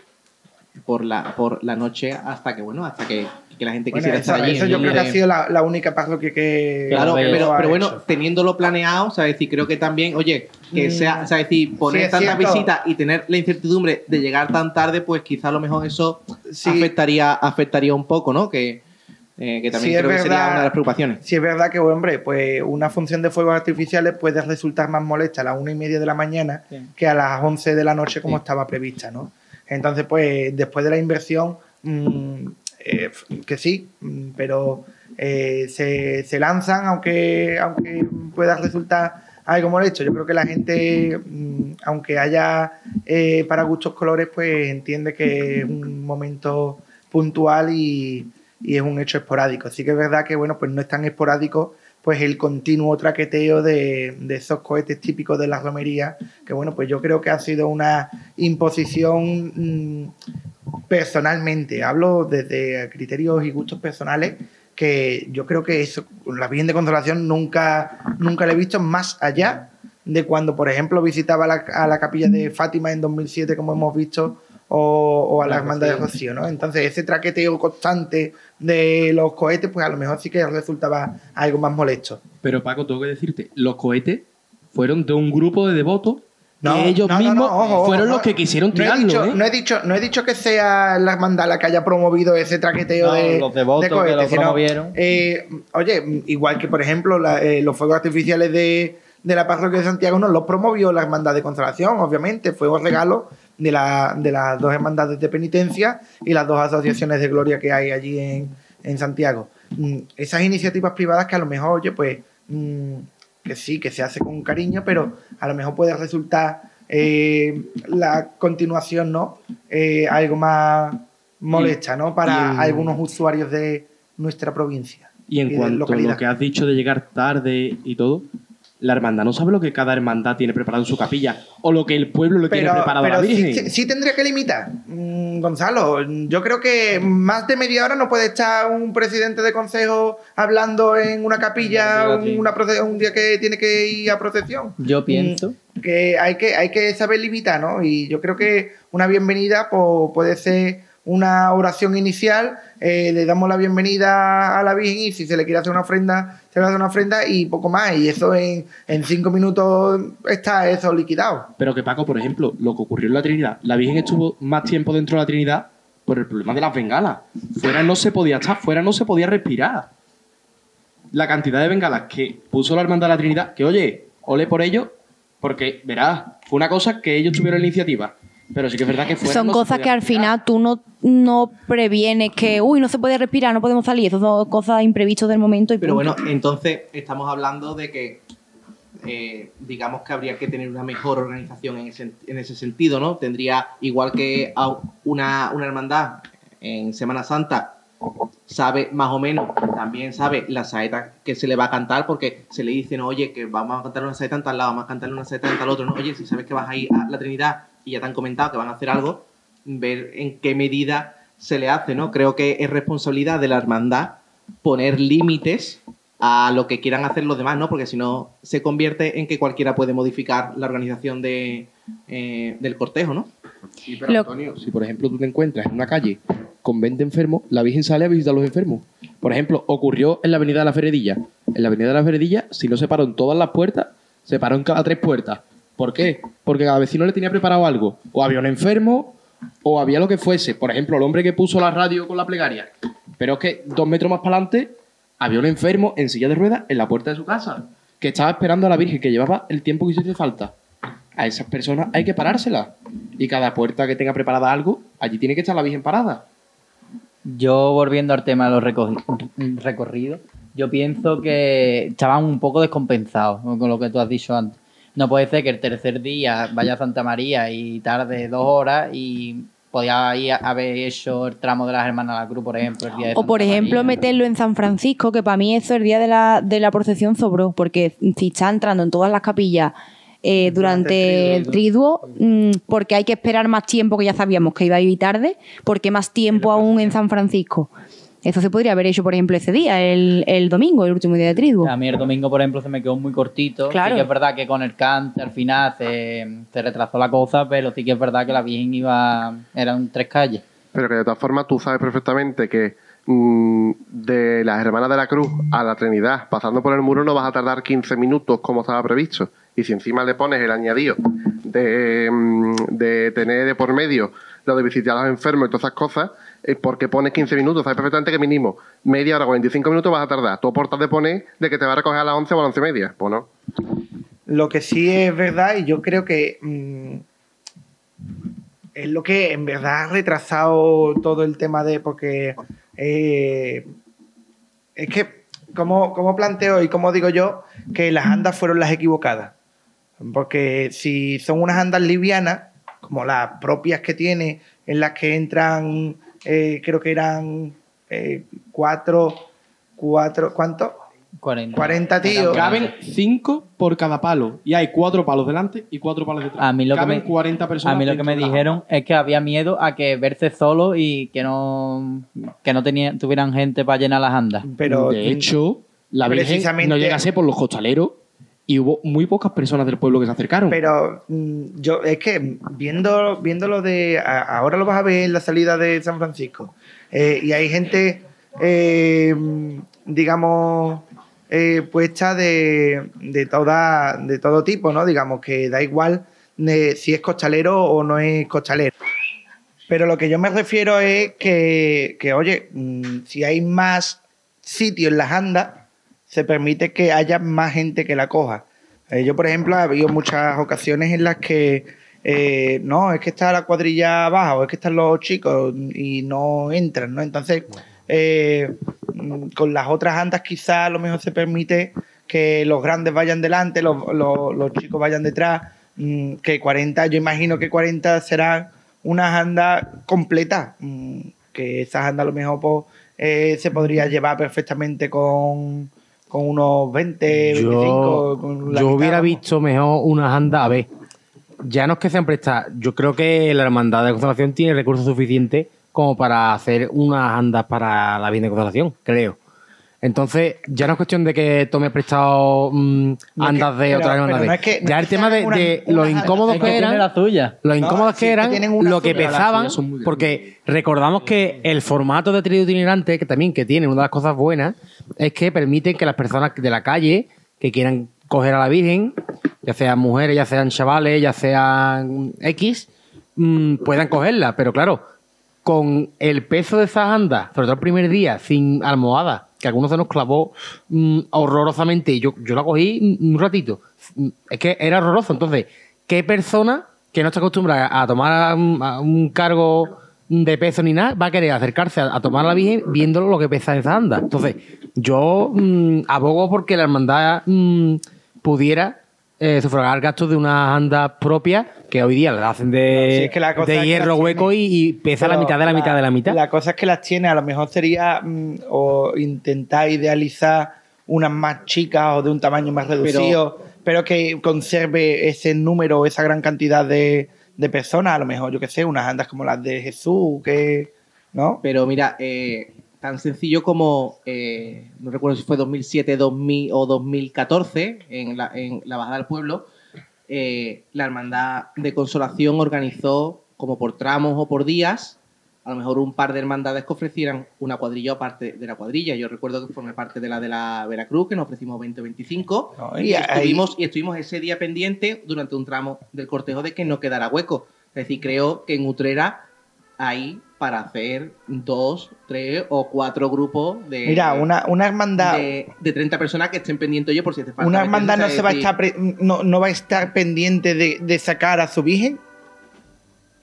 por la, por la noche hasta que, bueno, hasta que, que la gente Bueno, quisiera eso, estar allí. eso yo creo que ha sido la, la única parroquia que... Claro, que pero, pero bueno, hecho. teniéndolo planeado, o sea, decir, creo que también, oye, que Mm. sea, o sea, decir, poner Sí, tantas visitas y tener la incertidumbre de llegar tan tarde, pues quizá a lo mejor eso Sí. afectaría, afectaría un poco, ¿no? Que, eh, que también Sí, es creo que sería una de las preocupaciones. Sí, es verdad que, hombre, pues una función de fuegos artificiales puede resultar más molesta a las una y media de la mañana Sí. que a las 11 de la noche como Sí. estaba prevista, ¿no? Entonces, pues después de la inversión, mm, eh, que sí, pero eh, se, se lanzan aunque, aunque pueda resultar algo molesto. Yo creo que la gente, mm, aunque haya eh, para gustos colores, pues entiende que es un momento puntual y, y es un hecho esporádico. Sí que es verdad que, bueno, pues no es tan esporádico pues el continuo traqueteo de, de esos cohetes típicos de la romería, que bueno, pues yo creo que ha sido una imposición mm, personalmente, hablo desde criterios y gustos personales, que yo creo que eso, la Virgen de Consolación nunca, nunca la he visto más allá de cuando, por ejemplo, visitaba la, a la capilla de Fátima en 2007, como hemos visto, o, o a la Hermandad de Rocío, ¿no? Entonces, ese traqueteo constante de los cohetes, pues a lo mejor sí que resultaba algo más molesto. Pero Paco, tengo que decirte, los cohetes fueron de un grupo de devotos No, que ellos no, no, no, mismos ojo, fueron no. los que quisieron No he, tirarlo, dicho, ¿eh? no, he dicho, no he dicho que sea la hermandad la que haya promovido ese traqueteo No, de, los devotos de que cohetes, lo sino, promovieron. eh, oye, igual que por ejemplo la- eh, los fuegos artificiales de, de la parroquia de Santiago no los promovió la hermandad de consolación, obviamente, fue un regalo de, la, de las dos hermandades de penitencia y las dos asociaciones de gloria que hay allí en, en Santiago. Mm, Esas iniciativas privadas que a lo mejor, oye, pues mm, que sí, que se hace con cariño, pero a lo mejor puede resultar eh, la continuación, ¿no? Eh, algo más molesta, ¿no? Para y en- algunos usuarios de nuestra provincia. Y en de cuanto a lo que has dicho de llegar tarde y todo, la hermandad no sabe lo que cada hermandad tiene preparado en su capilla o lo que el pueblo le tiene preparado a la sí- Virgen. Sí, sí tendría que limitar, Mm, Gonzalo. Yo creo que más de media hora no puede estar un presidente de consejo hablando en una capilla sí. una un día que tiene que ir a procesión. Yo pienso. que hay que, hay que saber limitar, ¿no? Y yo creo que una bienvenida pues, puede ser una oración inicial, eh, le damos la bienvenida a la Virgen y si se le quiere hacer una ofrenda, se le hace una ofrenda y poco más. Y eso en, cinco minutos está eso liquidado. Pero que Paco, por ejemplo, lo que ocurrió en la Trinidad, la Virgen estuvo más tiempo dentro de la Trinidad por el problema de las bengalas. Fuera no se podía estar, fuera no se podía respirar. La cantidad de bengalas que puso la Hermandad de la Trinidad, que oye, ole por ello, porque verás, fue una cosa que ellos tuvieron la iniciativa. Pero sí que es verdad que fuera son no cosas que al final tú no, no previenes que, uy, no se puede respirar, no podemos salir. Eso son cosas imprevistos del momento y Pero punto. bueno, entonces estamos hablando de que, eh, digamos que habría que tener una mejor organización en ese, en ese sentido, ¿no? Tendría, igual que a una, una hermandad en Semana Santa, sabe más o menos, también sabe la saeta que se le va a cantar, porque se le dicen, oye, que vamos a cantar una saeta en tal lado, vamos a cantar una saeta en tal otro, ¿no? Oye, si sabes que vas a ir a la Trinidad y ya te han comentado que van a hacer algo, ver en qué medida se le hace, ¿no? Creo que es responsabilidad de la hermandad poner límites a lo que quieran hacer los demás, ¿no? Porque si no, se convierte en que cualquiera puede modificar la organización de, eh, del cortejo, ¿no? Sí, pero Lo- Antonio, si por ejemplo tú te encuentras en una calle con 20 enfermos, la Virgen sale a visitar a los enfermos. Por ejemplo, ocurrió en la Avenida de la Feredilla. En la Avenida de la Feredilla, si no se paró en todas las puertas, se paró en cada tres puertas. ¿Por qué? Porque cada vecino le tenía preparado algo. O había un enfermo, o había lo que fuese. Por ejemplo, el hombre que puso la radio con la plegaria. Pero es que dos metros más para adelante había un enfermo en silla de ruedas en la puerta de su casa, que estaba esperando a la Virgen, que llevaba el tiempo que hiciese falta. A esas personas hay que parárselas. Y cada puerta que tenga preparada algo, allí tiene que estar la Virgen parada. Yo, volviendo al tema de los recorri- recorridos, yo pienso que estaban un poco descompensados con lo que tú has dicho antes. No puede ser que el tercer día vaya a Santa María y tarde dos horas y podía ir a haber hecho el tramo de las Hermanas de la Cruz, por ejemplo, el día de O por ejemplo María. meterlo en San Francisco, que para mí eso el día de la, de la procesión sobró, porque si está entrando en todas las capillas eh, durante el triduo, mm, porque hay que esperar más tiempo, que ya sabíamos que iba a ir tarde, porque más tiempo aún en San Francisco. Eso se podría haber hecho, por ejemplo, ese día, el, el domingo, el último día de triduo. A mí el domingo, por ejemplo, se me quedó muy cortito. Claro. Sí que es verdad que con el cante al final se, se retrasó la cosa, pero sí que es verdad que la Virgen iba... Eran tres calles. Pero que de todas formas tú sabes perfectamente que mm, de las Hermanas de la Cruz a la Trinidad, pasando por el muro, no vas a tardar 15 minutos como estaba previsto. Y si encima le pones el añadido de, mm, de tener de por medio lo de visitar a los enfermos y todas esas cosas, porque pones 15 minutos. Sabes perfectamente que mínimo media hora, 45 minutos vas a tardar. Tú aportas de poner de que te va a recoger a las 11 o a las 11 y media. Pues no. Lo que sí es verdad, y yo creo que mm, es lo que en verdad ha retrasado todo el tema de. Porque eh, es que, como, como planteo y como digo yo, que las andas fueron las equivocadas. Porque si son unas andas livianas, como las propias que tiene, en las que entran, eh, creo que eran eh, cuatro, cuatro, ¿cuánto? 40, 40 tíos. Caben 5 por cada palo. Y hay cuatro palos delante y cuatro palos detrás. A mí lo que Caben me- 40 personas. A mí lo que me la dijeron es que había miedo a que verse solo y que no que no tenían, tuvieran gente para llenar las andas. Pero de hecho, la Virgen precisamente- no llegase por los costaleros y hubo muy pocas personas del pueblo que se acercaron. Pero mm, yo es que viendo, viendo lo de. ahora lo vas a ver en la salida de San Francisco. eh, y hay gente, eh, digamos, eh, puesta de, de, toda, de todo tipo, ¿no? Digamos que da igual de si es costalero o no es costalero. Pero lo que yo me refiero es que, que, oye, mm, si hay más sitios en las andas, se permite que haya más gente que la coja. Eh, yo, por ejemplo, ha habido muchas ocasiones en las que eh, no, es que está la cuadrilla baja o es que están los chicos y no entran, ¿no? Entonces, eh, con las otras andas quizás a lo mejor se permite que los grandes vayan delante, los, chicos vayan detrás, mm, que 40, yo imagino que 40 serán unas andas completas, mm, que esas andas a lo mejor pues, se podría llevar perfectamente con, con unos 20, 25. Yo, con la yo mitad, hubiera vamos. visto mejor unas andas. A ver, ya no es que sean prestadas. Yo creo que la Hermandad de Consolación tiene recursos suficientes como para hacer unas andas para la Virgen de Consolación, creo. Entonces, ya no es cuestión de que tome prestado mm, No es andas que- de pero- otras pero hermandades. no es que- no ya el tema de, una- de andas, incómodos que eran. la suya. Los No, incómodos que eran, lo que pesaban, porque recordamos que el formato de trío itinerante, que también que tiene una de las cosas buenas, es que permiten que las personas de la calle que quieran coger a la Virgen, ya sean mujeres, ya sean chavales, ya sean X, mm, puedan cogerla. Pero claro, con el peso de esas andas, sobre todo el primer día, sin almohada, que algunos se nos clavó mm, horrorosamente, y yo, yo la cogí un ratito. Mm, Es que era horroroso. Entonces, ¿qué persona que no está acostumbrada a tomar un, cargo de peso ni nada, va a querer acercarse a, a tomar la Virgen viendo lo que pesa esa anda. Entonces, yo mm, abogo porque la hermandad mm, pudiera eh, sufragar gastos de unas andas propias que hoy día las hacen de, Sí, es que la cosa de hierro hueco y, y pesa la mitad de la, mitad de la mitad. La cosa es que las tiene, a lo mejor sería mm, o intentar idealizar unas más chicas o de un tamaño más reducido, pero, que conserve ese número o esa gran cantidad de, de personas, a lo mejor, yo que sé, unas andas como las de Jesús, que. ¿No? Pero mira, eh, tan sencillo como, eh, no recuerdo si fue 2007 2000, o 2014, en la, en la Bajada del Pueblo, eh, la Hermandad de Consolación organizó como por tramos o por días, a lo mejor un par de hermandades que ofrecieran una cuadrilla aparte de la cuadrilla. Yo recuerdo que formé parte de la de la Veracruz, que nos ofrecimos 20 o 25, No, y, y ahí- estuvimos, y estuvimos ese día pendiente durante un tramo del cortejo de que no quedara hueco. Es decir, creo que en Utrera hay para hacer dos, tres o cuatro grupos de, Mira, una, una hermandad. de, de 30 personas que estén pendientes yo por si hace falta. Una hermandad no se va a estar pre- no, no va a estar pendiente de, de sacar a su virgen.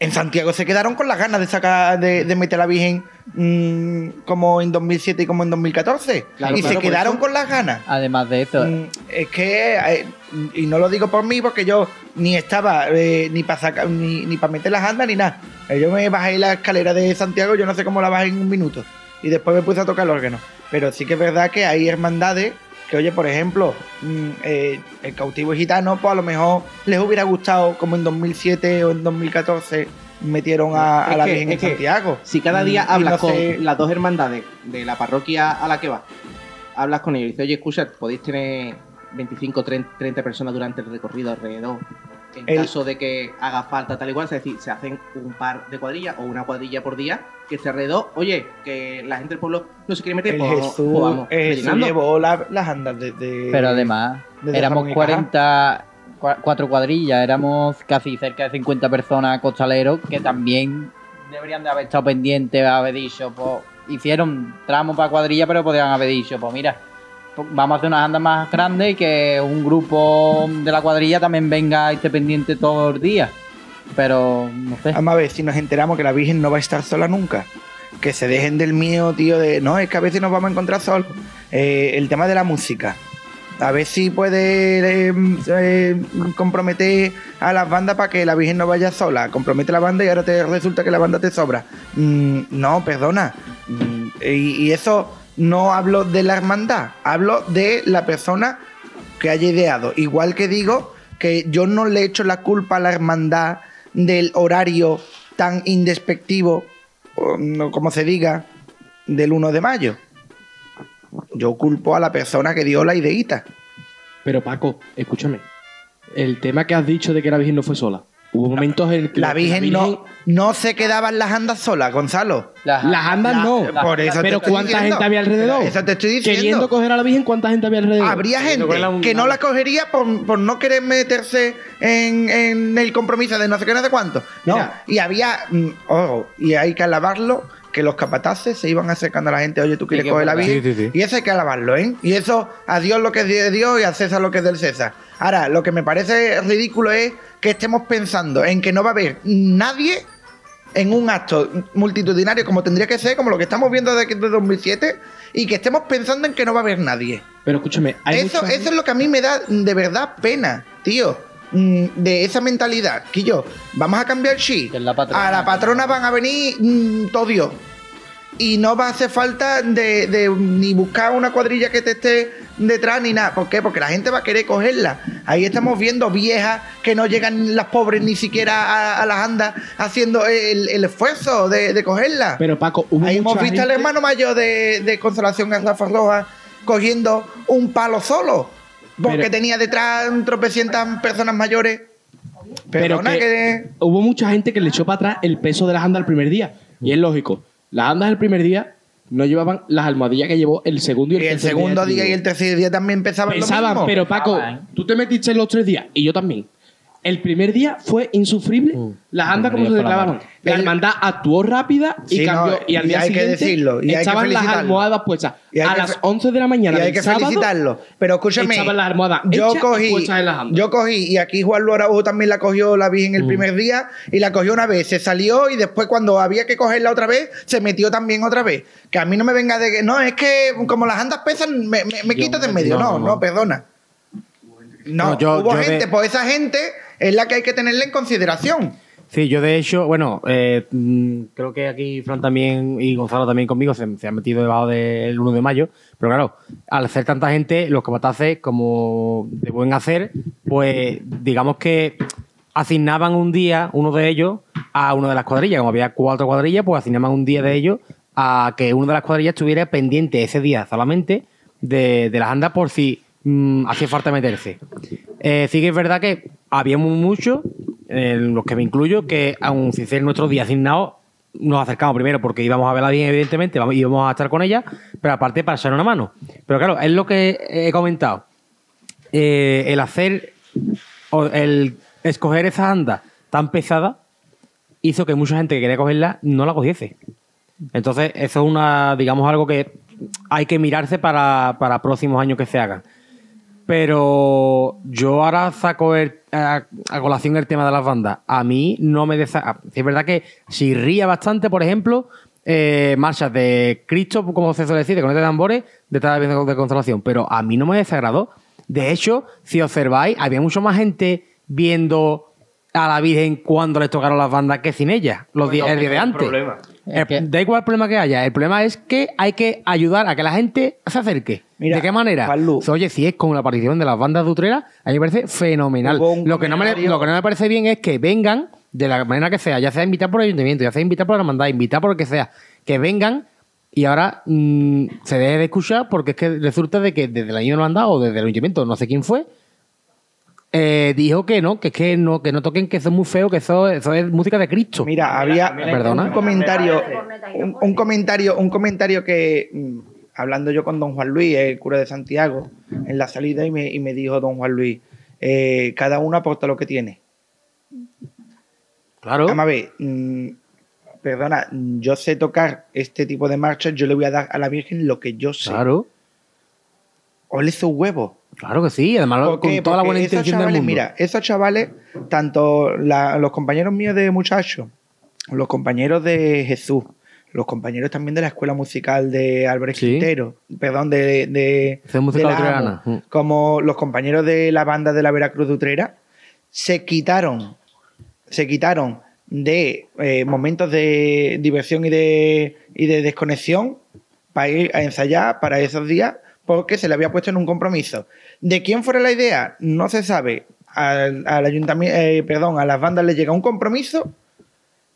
En Santiago se quedaron con las ganas de sacar de, de meter a la virgen mm, como en 2007 y como en 2014 Claro, y claro, se quedaron con las ganas. Además de esto, Mm, es que eh, y no lo digo por mí porque yo ni estaba eh, ni para sacar ni, ni para meter las andas ni nada. Eh, Yo me bajé la escalera de Santiago, yo no sé cómo la bajé en un minuto y después me puse a tocar el órgano. Pero sí que es verdad que hay hermandades que, oye, por ejemplo, mm, eh, el cautivo gitano, pues a lo mejor les hubiera gustado como en 2007 o en 2014 metieron a, la que- Virgen en Santiago. Si cada día Mm, y hablas no con sé- las dos hermandades de la parroquia a la que vas, hablas con ellos y dices, oye, escucha, podéis tener 25 30, 30 personas durante el recorrido alrededor. En El- caso de que haga falta tal igual, es decir, se hacen un par de cuadrillas o una cuadrilla por día que esté alrededor. Oye, que la gente del pueblo no se quiere meter, El pues vamos- Jesús, pues vamos el Jesús rellenando. llevó la- las andas desde. pero además, desde éramos Ramón y Cajal. 40, cua- cuatro cuadrillas, éramos casi cerca de 50 personas costaleros que también deberían de haber estado pendientes, haber dicho, pues, hicieron tramos para cuadrilla, pero podrían haber dicho, pues mira, vamos a hacer unas andas más grandes y que un grupo de la cuadrilla también venga y esté pendiente todos los días. Pero, no sé. Vamos a ver si nos enteramos que la Virgen no va a estar sola nunca. Que se dejen del mío, tío, de no, es que a veces nos vamos a encontrar solos. Eh, el tema de la música. A ver si puede eh, eh, comprometer a las bandas para que la Virgen no vaya sola. Compromete la banda y ahora te resulta que la banda te sobra. Mm, no, perdona. Mm, y eso no hablo de la hermandad, hablo de la persona que haya ideado. Igual que digo que yo no le echo la culpa a la hermandad del horario tan indespectivo, como se diga, del 1 de mayo. Yo culpo a la persona que dio la ideita. Pero Paco, escúchame. El tema que has dicho de que la Virgen no fue sola. Hubo momentos en que La Virgen, no, no se quedaban las andas solas, Gonzalo. Las, Las andas La- no. por eso pero ¿cuánta diciendo. gente había alrededor? Pero eso te estoy diciendo. Queriendo coger a la Virgen, ¿cuánta gente había alrededor? Habría gente que no la cogería por, por no querer meterse en, en el compromiso de no sé qué, no sé cuánto. No, Mira. y había, ojo, y hay que alabarlo, que los capataces se iban acercando a la gente, oye, tú quieres coger la. Virgen. Sí, sí, sí. Y eso hay que alabarlo, ¿eh? Y eso, a Dios lo que es de Dios y a César lo que es del César. Ahora, lo que me parece ridículo es que estemos pensando en que no va a haber nadie en un acto multitudinario como tendría que ser, como lo que estamos viendo desde de 2007, y que estemos pensando en que no va a haber nadie. Pero escúchame, hay Eso, mucha- eso es lo que a mí me da de verdad pena, tío. Mm, De esa mentalidad. Que yo, vamos a cambiar el. A la patrona van a venir mm, todo Dios. Y no va a hacer falta de, de ni buscar una cuadrilla que te esté detrás ni nada. ¿Por qué? Porque la gente va a querer cogerla. Ahí estamos viendo viejas que no llegan las pobres ni siquiera a, a las andas haciendo el, el esfuerzo de, de cogerla. Pero Paco, hubo Ahí hemos visto al hermano mayor de, de Consolación Garrafa Roja cogiendo un palo solo. Porque Pero- tenía detrás tropecientas personas mayores. Pero Perdona que, que... hubo mucha gente que le echó para atrás el peso de las andas el primer día. Y es lógico. Las andas el primer día no llevaban las almohadillas que llevó el segundo y el, Y el tercer segundo día y el tercer día también empezaban lo mismo. pero Paco, tú te metiste en los tres días y yo también. El primer día fue insufrible. Las andas como se declararon. La hermandad actuó rápida y Sí, cambió. no, y al y día hay que siguiente decirlo, y hay que estaban las almohadas puestas. Y hay A que las fe- 11 de la mañana y hay del que sábado, felicitarlo. Pero escúchame, Estaban las almohadas yo y cogí, puestas en las andas. yo cogí, y aquí Juan Luis Araujo también la cogió la Virgen el primer día, y la cogió una vez, se salió, y después cuando había que cogerla otra vez, se metió también otra vez. Que a mí no me venga de que, no, es que como las andas pesan, me, me, me quito de en medio. No, no, no, no. perdona. No, No, yo- hubo yo de- gente, pues esa gente es la que hay que tenerla en consideración. Sí, yo de hecho, bueno, eh, mm, creo que aquí Fran también y Gonzalo también conmigo se, se han metido debajo del 1 de mayo, pero claro, al ser tanta gente, los capataces, como de buen hacer, pues digamos que asignaban un día, uno de ellos, a una de las cuadrillas. Como había cuatro cuadrillas, pues asignaban un día de ellos a que una de las cuadrillas estuviera pendiente ese día solamente de, de las andas por si mm, hacía falta meterse. Eh, sí que es verdad que habíamos muchos, en los que me incluyo, que aun sin ser nuestro día asignado, nos acercamos primero porque íbamos a verla bien, evidentemente, íbamos a estar con ella, pero aparte para echar una mano. Pero claro, es lo que he comentado. Eh, el hacer, el escoger esas andas tan pesadas hizo que mucha gente que quería cogerla no la cogiese. Entonces, eso es una, digamos, algo que hay que mirarse para, para próximos años que se hagan. Pero yo ahora saco el- a, a colación el tema de las bandas. A mí no me desa... sí Es verdad que si ría bastante, por ejemplo, eh, marchas de Cristo, como se suele decir, de conecta de tambores, de de consolación. Pero a mí no me desagradó. De hecho, si observáis, había mucho más gente viendo a la Virgen cuando les tocaron las bandas que sin ella, los días, el día de antes. problema. Eh, que- Da igual el problema que haya. El problema es que hay que ayudar a que la gente se acerque. Mira, ¿De qué manera? Oye, si es con la aparición de las bandas de Utrera, a mí me parece fenomenal. Lo que, no me, lo que no me parece bien es que vengan de la manera que sea, ya sea invitar por el ayuntamiento, ya sea invitar por la hermandad, invitar por lo que sea, que vengan y ahora mm, se deje de escuchar porque es que resulta de que desde el año hermandad o desde el ayuntamiento, no sé quién fue, eh, dijo que no, que es que no, que no toquen, que eso es muy feo, que eso, eso es música de Cristo. Mira, había Perdona. un comentario, un, un comentario, un comentario que mm, hablando yo con don Juan Luis, el cura de Santiago, en la salida y me, y me dijo don Juan Luis, eh, cada uno aporta lo que tiene. Claro. Vamos a ver, mm, perdona, yo sé tocar este tipo de marchas, yo le voy a dar a la Virgen lo que yo sé. Claro, Ole sus huevos. Claro que sí. Además, con toda la buena esos intención del chavales, mundo. Mira, esos chavales, tanto la- los compañeros míos de muchachos, los compañeros de Jesús, los compañeros también de la escuela musical de Álvarez Sí. Quintero, perdón, de, de, de la como los compañeros de la banda de la Veracruz de Utrera, se quitaron, se quitaron de eh, momentos de diversión y de, y de desconexión para ir a ensayar para esos días porque se le había puesto en un compromiso. ¿De quién fuera la idea? No se sabe. Al, al ayuntamiento, eh, perdón, a las bandas les llega un compromiso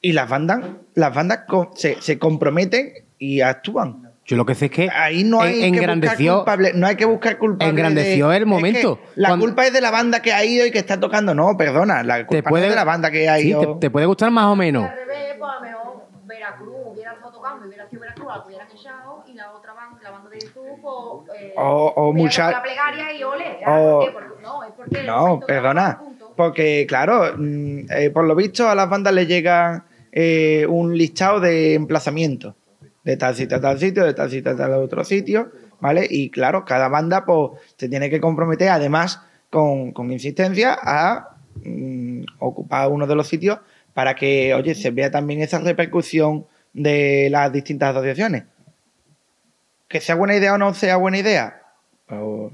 y las bandas, las bandas se, se comprometen y actúan. Yo lo que sé es que Ahí no hay en- que engrandeció, buscar culpable, no hay que buscar culpable. engrandeció de- el es momento. que la Cuando- culpa es de la banda que ha ido y que está tocando. No, perdona, la culpa te no puede, es de la banda que ha sí, ido. te, te puede gustar más o menos. Al revés, pues a lo mejor Veracruz hubiera estado tocando y hubiera sido Veracruz, la echado y la otra banda, la Eh, O- o hubiera mucha- tocado La plegaria y ole. o- ¿por qué? Por- no, es porque. el No, momento perdona. Porque, claro, mm, eh, por lo visto a las bandas les llega eh, un listado de emplazamientos. De tal sitio a tal sitio, de tal sitio a tal otro sitio, ¿vale? Y claro, cada banda pues se tiene que comprometer, además, con, con insistencia, a mm, ocupar uno de los sitios para que, oye, se vea también esa repercusión de las distintas asociaciones. Que sea buena idea o no sea buena idea, pues,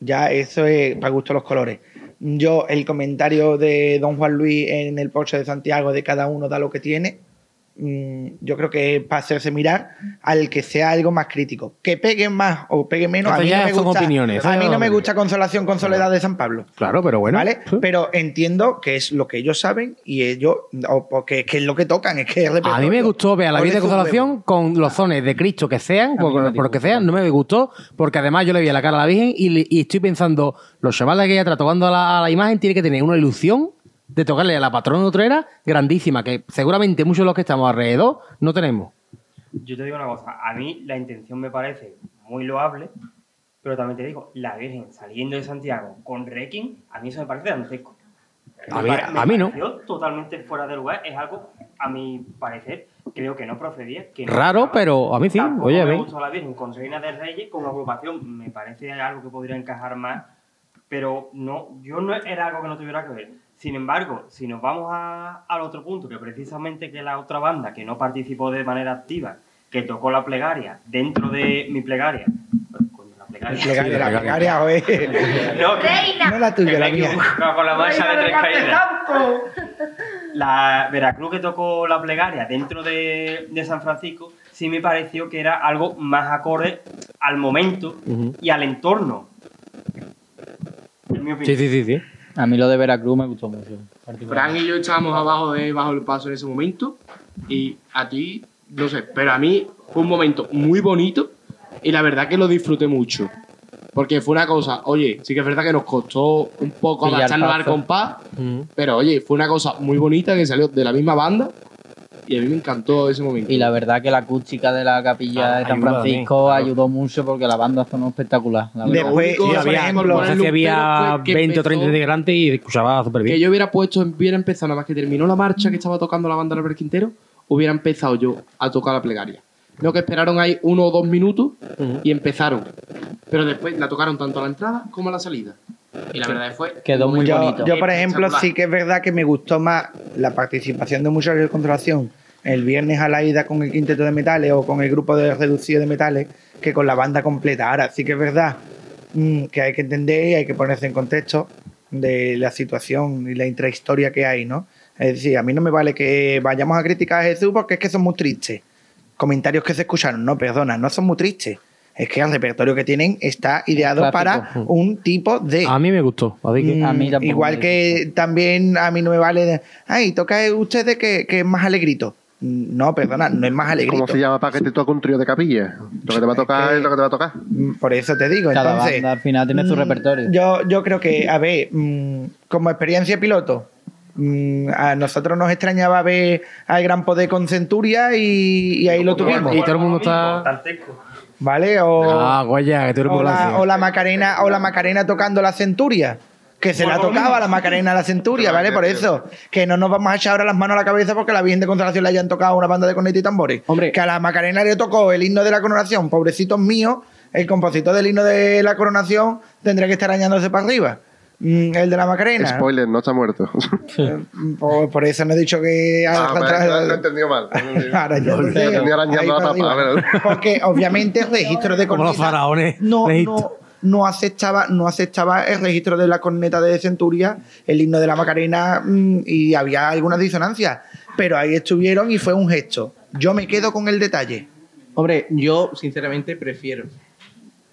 ya eso es para gusto los colores. Yo, el comentario de don Juan Luis en el Porsche de Santiago de cada uno da lo que tiene, yo creo que es para hacerse mirar al que sea algo más crítico. Que pegue más o pegue menos, a mí no me gusta, opiniones, a mí no me gusta Consolación con Soledad de San Pablo. Claro, pero bueno. ¿Vale? sí. Pero entiendo que es lo que ellos saben y ellos, o porque es que es lo que tocan, es que es A mí me gustó ver a la Virgen de Consolación con los zones de Cristo que sean, por, lo que sean, no me gustó, porque además yo le vi a la cara a la Virgen y estoy pensando, los chavales que ella está tocando a la, a la imagen tiene que tener una ilusión de tocarle a la patrona utrera grandísima, que seguramente muchos de los que estamos alrededor no tenemos. Yo te digo una cosa, a mí la intención me parece muy loable, pero también te digo, la Virgen saliendo de Santiago con Requiem, a mí eso me parece dantesco. A mí, a mí no. totalmente fuera de lugar. Es algo, a mi parecer, creo que no procedía. Que no Raro, estaba. pero a mí sí. Tampoco Oye, me gustó la Virgen con Reina de Reyes, con agrupación. Me parece algo que podría encajar más. Pero no, yo no era algo que no tuviera que ver. Sin embargo, si nos vamos a- al otro punto, que precisamente que la otra banda que no participó de manera activa, que tocó la plegaria dentro de mi plegaria. Coño, la plegaria. Plegaria, la plegaria, oye. No, Reina. No la tuya, la mía. no, con la marcha de tres caídas. La Veracruz que tocó la plegaria dentro de, de San Francisco, sí me pareció que era algo más acorde al momento y al entorno. En mi opinión. Sí, sí, sí, sí. A mí lo de Veracruz me gustó mucho. Fran y yo estábamos abajo de bajo el paso en ese momento y a ti, no sé, pero a mí fue un momento muy bonito y la verdad que lo disfruté mucho. Porque fue una cosa, oye, sí que es verdad que nos costó un poco adaptarnos al compás, pero oye, fue una cosa muy bonita que salió de la misma banda y a mí me encantó ese momento. Y la verdad que la acústica de la capilla Ah, de San Francisco claro. ayudó mucho porque la banda sonó espectacular. la. Después, que por había- ejemplo, No sé si había fue que 20 o 30 empezó- integrantes y escuchaba súper Que bien. yo hubiera puesto, hubiera empezado, nada más que terminó la marcha que estaba tocando la banda de Albert Quintero, hubiera empezado yo a tocar la plegaria. No que esperaron ahí uno o dos minutos y empezaron. Pero después la tocaron tanto a la entrada como a la salida. Y la verdad fue. Quedó muy yo, bonito. yo, por ejemplo, sí que es verdad que me gustó más la participación de muchos de controlación el viernes a la ida con el quinteto de metales o con el grupo de reducido de metales que con la banda completa. Ahora sí que es verdad mm, que hay que entender y hay que ponerse en contexto de la situación y la intrahistoria que hay, ¿no? Es decir, a mí no me vale que vayamos a criticar a Jesús porque es que son muy tristes. Comentarios que se escucharon, no, perdona, no son muy tristes. Es que el repertorio que tienen está ideado para un tipo de... A mí me gustó. Así que... Mm, A mí Igual que también a mí no me vale de, ay, toca ustedes que, que es más alegrito. Mm, No, perdona, no es más alegrito. ¿Cómo se llama para que te toque un trío de capilla? Lo que te va a tocar Es que- es lo que te va a tocar. Mm, Por eso te digo, Cada entonces. banda al final tiene su mm, repertorio. Yo, yo creo que, a ver, mm, como experiencia piloto, mm, a nosotros nos extrañaba ver al Gran Poder con Centuria y, y ahí lo tuvimos. Y todo el mundo está-. ¿Vale? O, Ah, que tú eres o, la, gracioso. o la Macarena, o la Macarena tocando la Centuria. Que se la tocaba la Macarena a la Centuria, ¿vale? Por eso, que no nos vamos a echar ahora las manos a la cabeza porque a la Virgen de Consolación le hayan tocado una banda de cornetas y tambores. Hombre. Que a la Macarena le tocó el himno de la coronación, pobrecitos míos, el compositor del himno de la coronación tendría que estar arañándose para arriba. Mm, el de la Macarena. Spoiler, no está muerto. Por, por eso no he dicho que Ah, lo he entendido mal. Arañándose, Estoy arañando ahí la para papa, arriba. a ver. Porque obviamente el registro de Como los corneta faraones no, no, no aceptaba, no aceptaba el registro de la corneta de Centuria, el himno de la Macarena mm, y había algunas disonancias. Pero ahí estuvieron y fue un gesto. Yo me quedo con el detalle. Hombre, yo sinceramente prefiero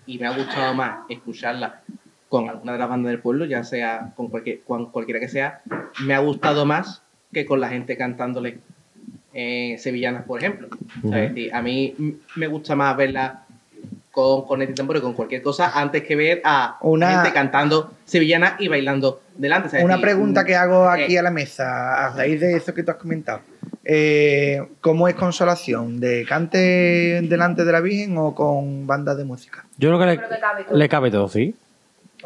y me ha gustado más escucharla con alguna de las bandas del pueblo, ya sea con, cualquier, con cualquiera que sea, me ha gustado más que con la gente cantándole eh, sevillanas, por ejemplo. Decir, a mí me gusta más verla con con y tambor con cualquier cosa antes que ver a Una- gente cantando sevillanas y bailando delante. Una pregunta que hago aquí eh, a la mesa, a raíz de eso que tú has comentado. Eh, ¿Cómo es consolación? ¿De cante delante de la Virgen o con bandas de música? Yo creo que Creo que cabe le, todo. le cabe todo, sí.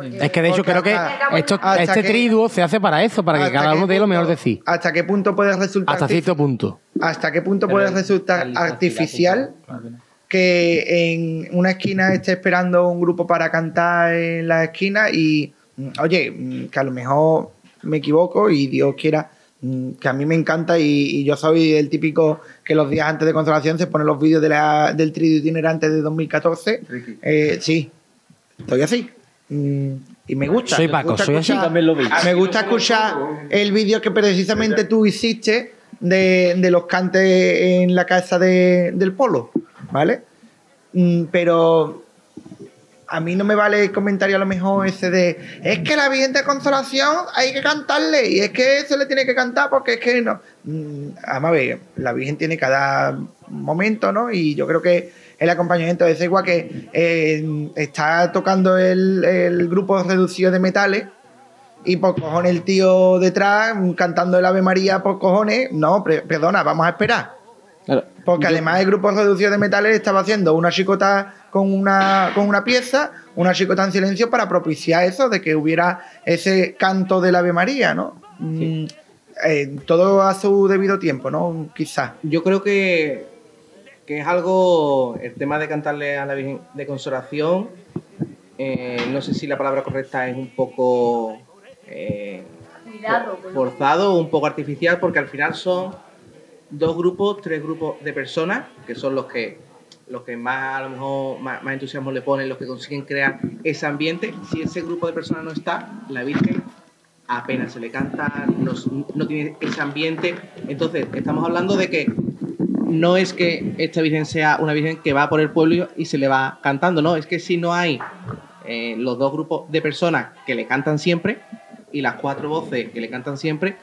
Es que de hecho creo que esto, este triduo se hace para eso, para que ¿Hasta cada uno dé lo mejor de sí. ¿Hasta qué punto puede resultar Hasta cierto punto. ¿Hasta qué punto puede resultar artificial que en una esquina esté esperando un grupo para cantar en la esquina y, mm, oye, mm, que a lo mejor me equivoco y Dios quiera, mm, que a mí me encanta y, y yo soy el típico que los días antes de consolación se ponen los vídeos de la- del trío itinerante de 2014. Eh, sí, estoy así. Mm, y me gusta. Soy Paco, gusta soy escuchar- También lo vi. Me gusta escuchar el vídeo que precisamente tú hiciste de, de los cantes en la casa de- del polo, ¿vale? Mm, Pero a mí no me vale el comentario a lo mejor ese de es que la Virgen de Consolación hay que cantarle y es que se le tiene que cantar porque es que no. Mm, Vamos a ver, la Virgen tiene cada momento, ¿no? Y yo creo que el acompañamiento es igual que eh, está tocando el, el grupo reducido de metales y por cojones el tío detrás cantando el Ave María por cojones. No, pre- perdona, vamos a esperar. Claro. Porque además el grupo reducido de metales estaba haciendo una chicota con una, con una pieza, una chicota en silencio para propiciar eso, de que hubiera ese canto del Ave María, ¿no? mm, eh, todo a su debido tiempo, ¿no? Quizás. Yo creo que, que es algo, el tema de cantarle a la Virgen de Consolación, eh, no sé si la palabra correcta es un poco eh, Cuidado. forzado o un poco artificial, porque al final son dos grupos, tres grupos de personas, que son los que los que más a lo mejor más, más entusiasmo le ponen, los que consiguen crear ese ambiente. Si ese grupo de personas no está, la Virgen apenas se le canta, no, no tiene ese ambiente. Entonces, estamos hablando de que no es que esta Virgen sea una Virgen que va por el pueblo y se le va cantando, no, es que si no hay eh, los dos grupos de personas que le cantan siempre y las cuatro voces que le cantan siempre,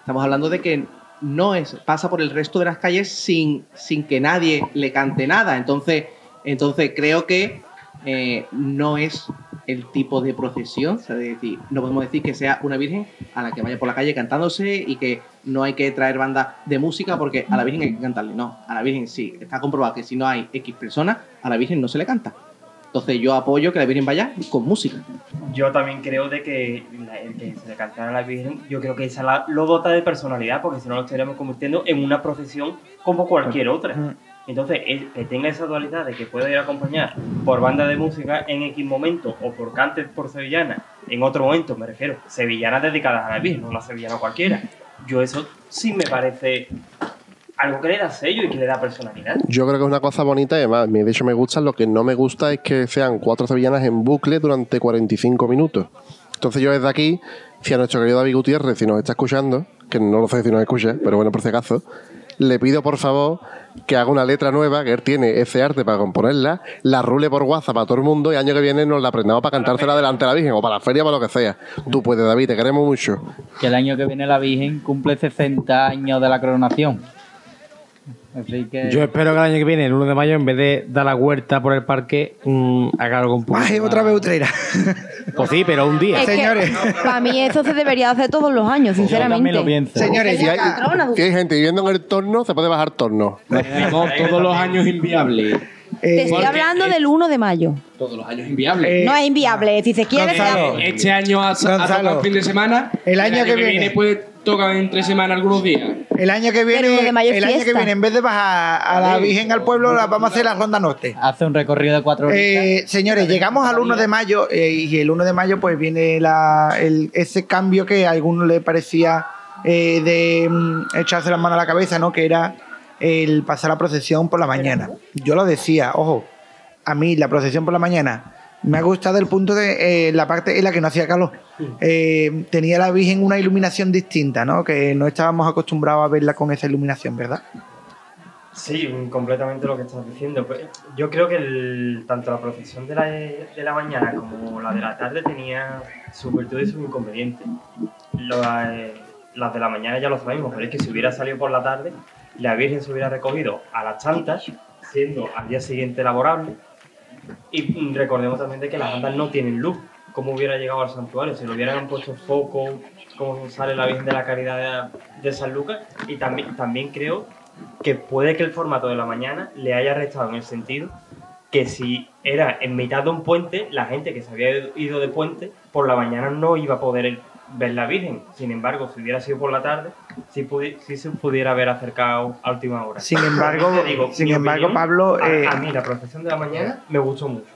estamos hablando de que no es, pasa por el resto de las calles sin, sin que nadie le cante nada. Entonces, entonces creo que eh, no es el tipo de procesión, o sea, es decir, no podemos decir que sea una virgen a la que vaya por la calle cantándose y que no hay que traer bandas de música porque a la virgen hay que cantarle. No, a la virgen sí, está comprobado que si no hay X personas, a la virgen no se le canta. Entonces yo apoyo que la virgen vaya con música. Yo también creo de que la- el que se le cantara a la Virgen, yo creo que esa la- lo dota de personalidad, porque si no lo estaríamos convirtiendo en una procesión como cualquier otra. Entonces, que tenga esa dualidad de que pueda ir a acompañar por banda de música en X momento o por cantes por sevillana en otro momento, me refiero, sevillanas dedicadas a la Virgen, no una sevillana cualquiera. Yo eso sí me parece algo que le da sello y que le da personalidad. Yo creo que es una cosa bonita y además, de hecho me gusta, lo que no me gusta es que sean cuatro sevillanas en bucle durante 45 minutos. Entonces yo desde aquí, si a nuestro querido David Gutiérrez, si nos está escuchando, que no lo sé si nos escucha, pero bueno, por si acaso, le pido por favor que haga una letra nueva, que él tiene ese arte para componerla, la rule por WhatsApp para todo el mundo y año que viene nos la aprendamos para cantársela delante de la Virgen o para la feria, para lo que sea. Tú puedes, David, te queremos mucho. Que el año que viene la Virgen cumple 60 años de la coronación. Así que. Yo espero que el año que viene, el 1 de mayo, en vez de dar la huerta por el parque, mm, haga algo un poco. Más- otra vez. Pues sí, pero un día. Es que Señores. para mí eso se debería hacer todos los años, sinceramente. Señores, Si hay, si hay gente viviendo en el torno, se puede bajar torno. Todos los años inviables. Te eh, estoy hablando del 1 de mayo. Todos los años inviables. Eh, no es inviable. Si se quiere, Gonzalo, Este año ha, ha Gonzalo, tocado el fin de semana. el año que viene. pues toca entre semana algunos días. el año que viene, el año que viene, en vez de bajar a la Virgen al pueblo, la vamos a hacer la ronda norte. Hace un recorrido de cuatro horas. Eh, señores, llegamos al 1 de mayo eh, y el 1 de mayo pues viene la, el- ese cambio que a algunos le parecía eh, de mm, echarse las manos a la cabeza, ¿no? Que era el pasar la procesión por la mañana. Yo lo decía, ojo, a mí la procesión por la mañana me ha gustado el punto de eh, la parte en la que no hacía calor. Eh, tenía la Virgen una iluminación distinta, ¿no? Que no estábamos acostumbrados a verla con esa iluminación, ¿verdad? Sí, completamente lo que estás diciendo. Pues, Yo creo que el- tanto la procesión de la, de la mañana como la de la tarde tenía sus virtudes y sus inconvenientes. Lo- eh, las de la mañana ya lo sabemos, pero es que si hubiera salido por la tarde, la Virgen se hubiera recogido a las tantas, siendo al día siguiente laborable. Y recordemos también de que las bandas no tienen luz. ¿Cómo hubiera llegado al santuario? Si le hubieran puesto foco, como sale la Virgen de la Caridad de, de San Lucas. Y también, también creo que puede que el formato de la mañana le haya restado en el sentido que si era en mitad de un puente, la gente que se había ido de puente, por la mañana no iba a poder ver la Virgen. Sin embargo, si hubiera sido por la tarde, sí, pudi- sí se pudiera haber acercado a última hora. Sin embargo, digo, sin embargo, opinión, Pablo, a- eh, a, mí la procesión de la mañana me gustó mucho.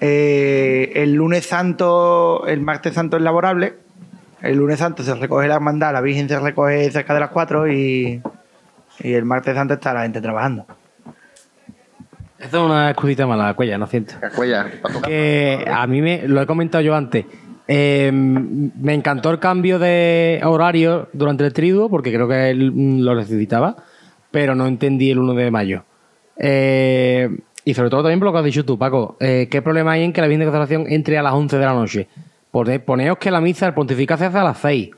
Eh, el lunes santo, el martes santo es laborable. El lunes santo se recoge la hermandad, la Virgen se recoge cerca de las 4 y, y el martes santo está la gente trabajando. Esto es una excusita mala, Cuella, no siento. Cuella, para tocar. Que a mí me lo he comentado yo antes. Eh, me encantó el cambio de horario durante el triduo porque creo que él mm, lo necesitaba, pero no entendí el 1 de mayo. Eh, y sobre todo también por lo que has dicho tú, Paco. eh, ¿Qué problema hay en que la Virgen de Consolación entre a las 11 de la noche? Pone- Poneos que la misa, el pontificado se hace a las 6.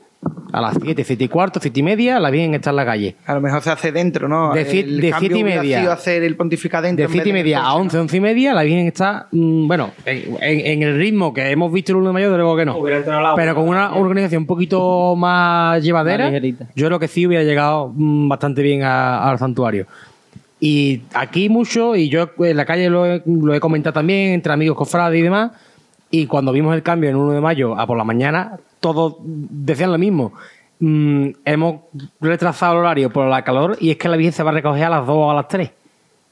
A las 7, 7 y cuarto, 7 y media, la Virgen está en la calle. A lo mejor se hace dentro, ¿no? De el de cambio siete y hubiera media. sido hacer el pontificado dentro. De en vez 7 y media a coche, ¿no? 11, 11 y media, la Virgen está, mm, bueno, en, en- en el ritmo que hemos visto el 1 de mayo, de luego que no. Pero con una organización un poquito más llevadera, Más yo creo que sí hubiera llegado mm, bastante bien a- al santuario. Y aquí mucho, y yo en la calle lo he, lo he comentado también, entre amigos, cofrades y demás, Y cuando vimos el cambio en 1 de mayo a por la mañana, todos decían lo mismo. Mm, hemos retrasado el horario por la calor y es que la Virgen se va a recoger a las 2 o a las 3.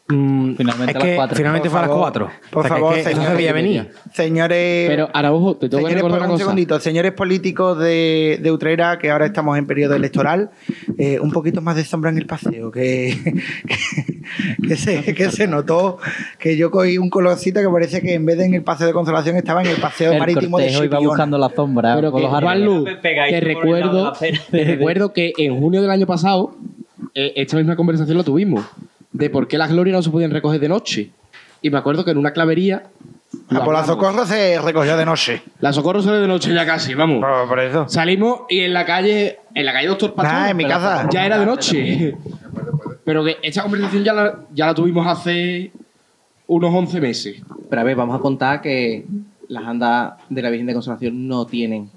Mm, Finalmente es a las que cuatro. finalmente Por fue a las favor, 4. por O sea, que favor, es que se señores. veía venir. Señores. Pero Araujo, te tengo que Señores, recordar una un cosa. segundito, señores políticos de, de Utrera, que ahora estamos en periodo electoral, eh, un poquito más de sombra en el paseo, que, que, que se, que se notó que yo cogí un colorcito que parece que en vez de en el paseo de consolación estaba en el paseo El marítimo de cortejo iba Chipiona. buscando la sombra Pero que, los Pegadito te recuerdo, te recuerdo que en junio del año pasado eh, esta misma conversación la tuvimos de por qué las glorias no se podían recoger de noche. Y me acuerdo que en una clavería Ah, por la socorro se recogió de noche. La socorro sale de noche ya casi, vamos. Por, por eso. Salimos y en la calle, en la calle Doctor Pastor, Ah, en mi casa. ya era de noche. Pero que esta conversación ya la, ya la tuvimos hace unos 11 meses. Pero a ver, vamos a contar que las andas de la Virgen de Consolación no tienen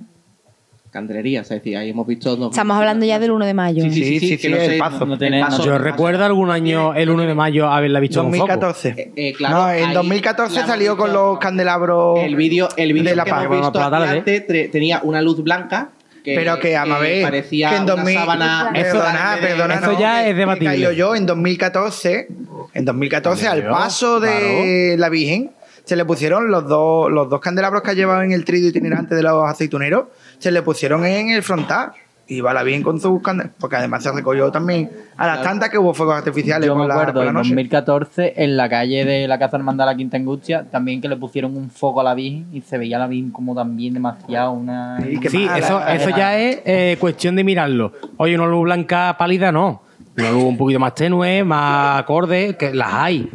candelería. Es decir, ahí hemos visto... dos- Estamos hablando ya del 1 de mayo. Sí, sí, sí, que no el sé, paso. no tiene- paso- Yo recuerdo algún año, el 1 de mayo, haberla visto en un foco. 2014. Eh, eh, claro, no, en ahí 2014 la hemos salió con los candelabros El vídeo el vídeo de la que hemos visto antes tenía una luz blanca que, Pero que, a ver, parecía que en una 2000, sábana... Eso- perdona, de- perdona, eso no, ya es debatible. cayó yo en 2014, en 2014 al Claro, paso de la Virgen se le pusieron los dos los dos candelabros que ha llevado en el trido itinerante de los aceituneros, se le pusieron en el frontal. Iba la Virgen con sus porque además se recogió también a las tantas que hubo fuegos artificiales Yo me la, acuerdo en noche. 2014 en la calle de la Casa Hermandad de la Quinta Angustia también que le pusieron un foco a la Virgen y se veía la Virgen como también demasiado una... Sí, qué Sí, mala, eso, la eso ya es eh, cuestión de mirarlo. Oye, una luz blanca pálida no. Una luz un poquito más tenue, más acorde, que las hay.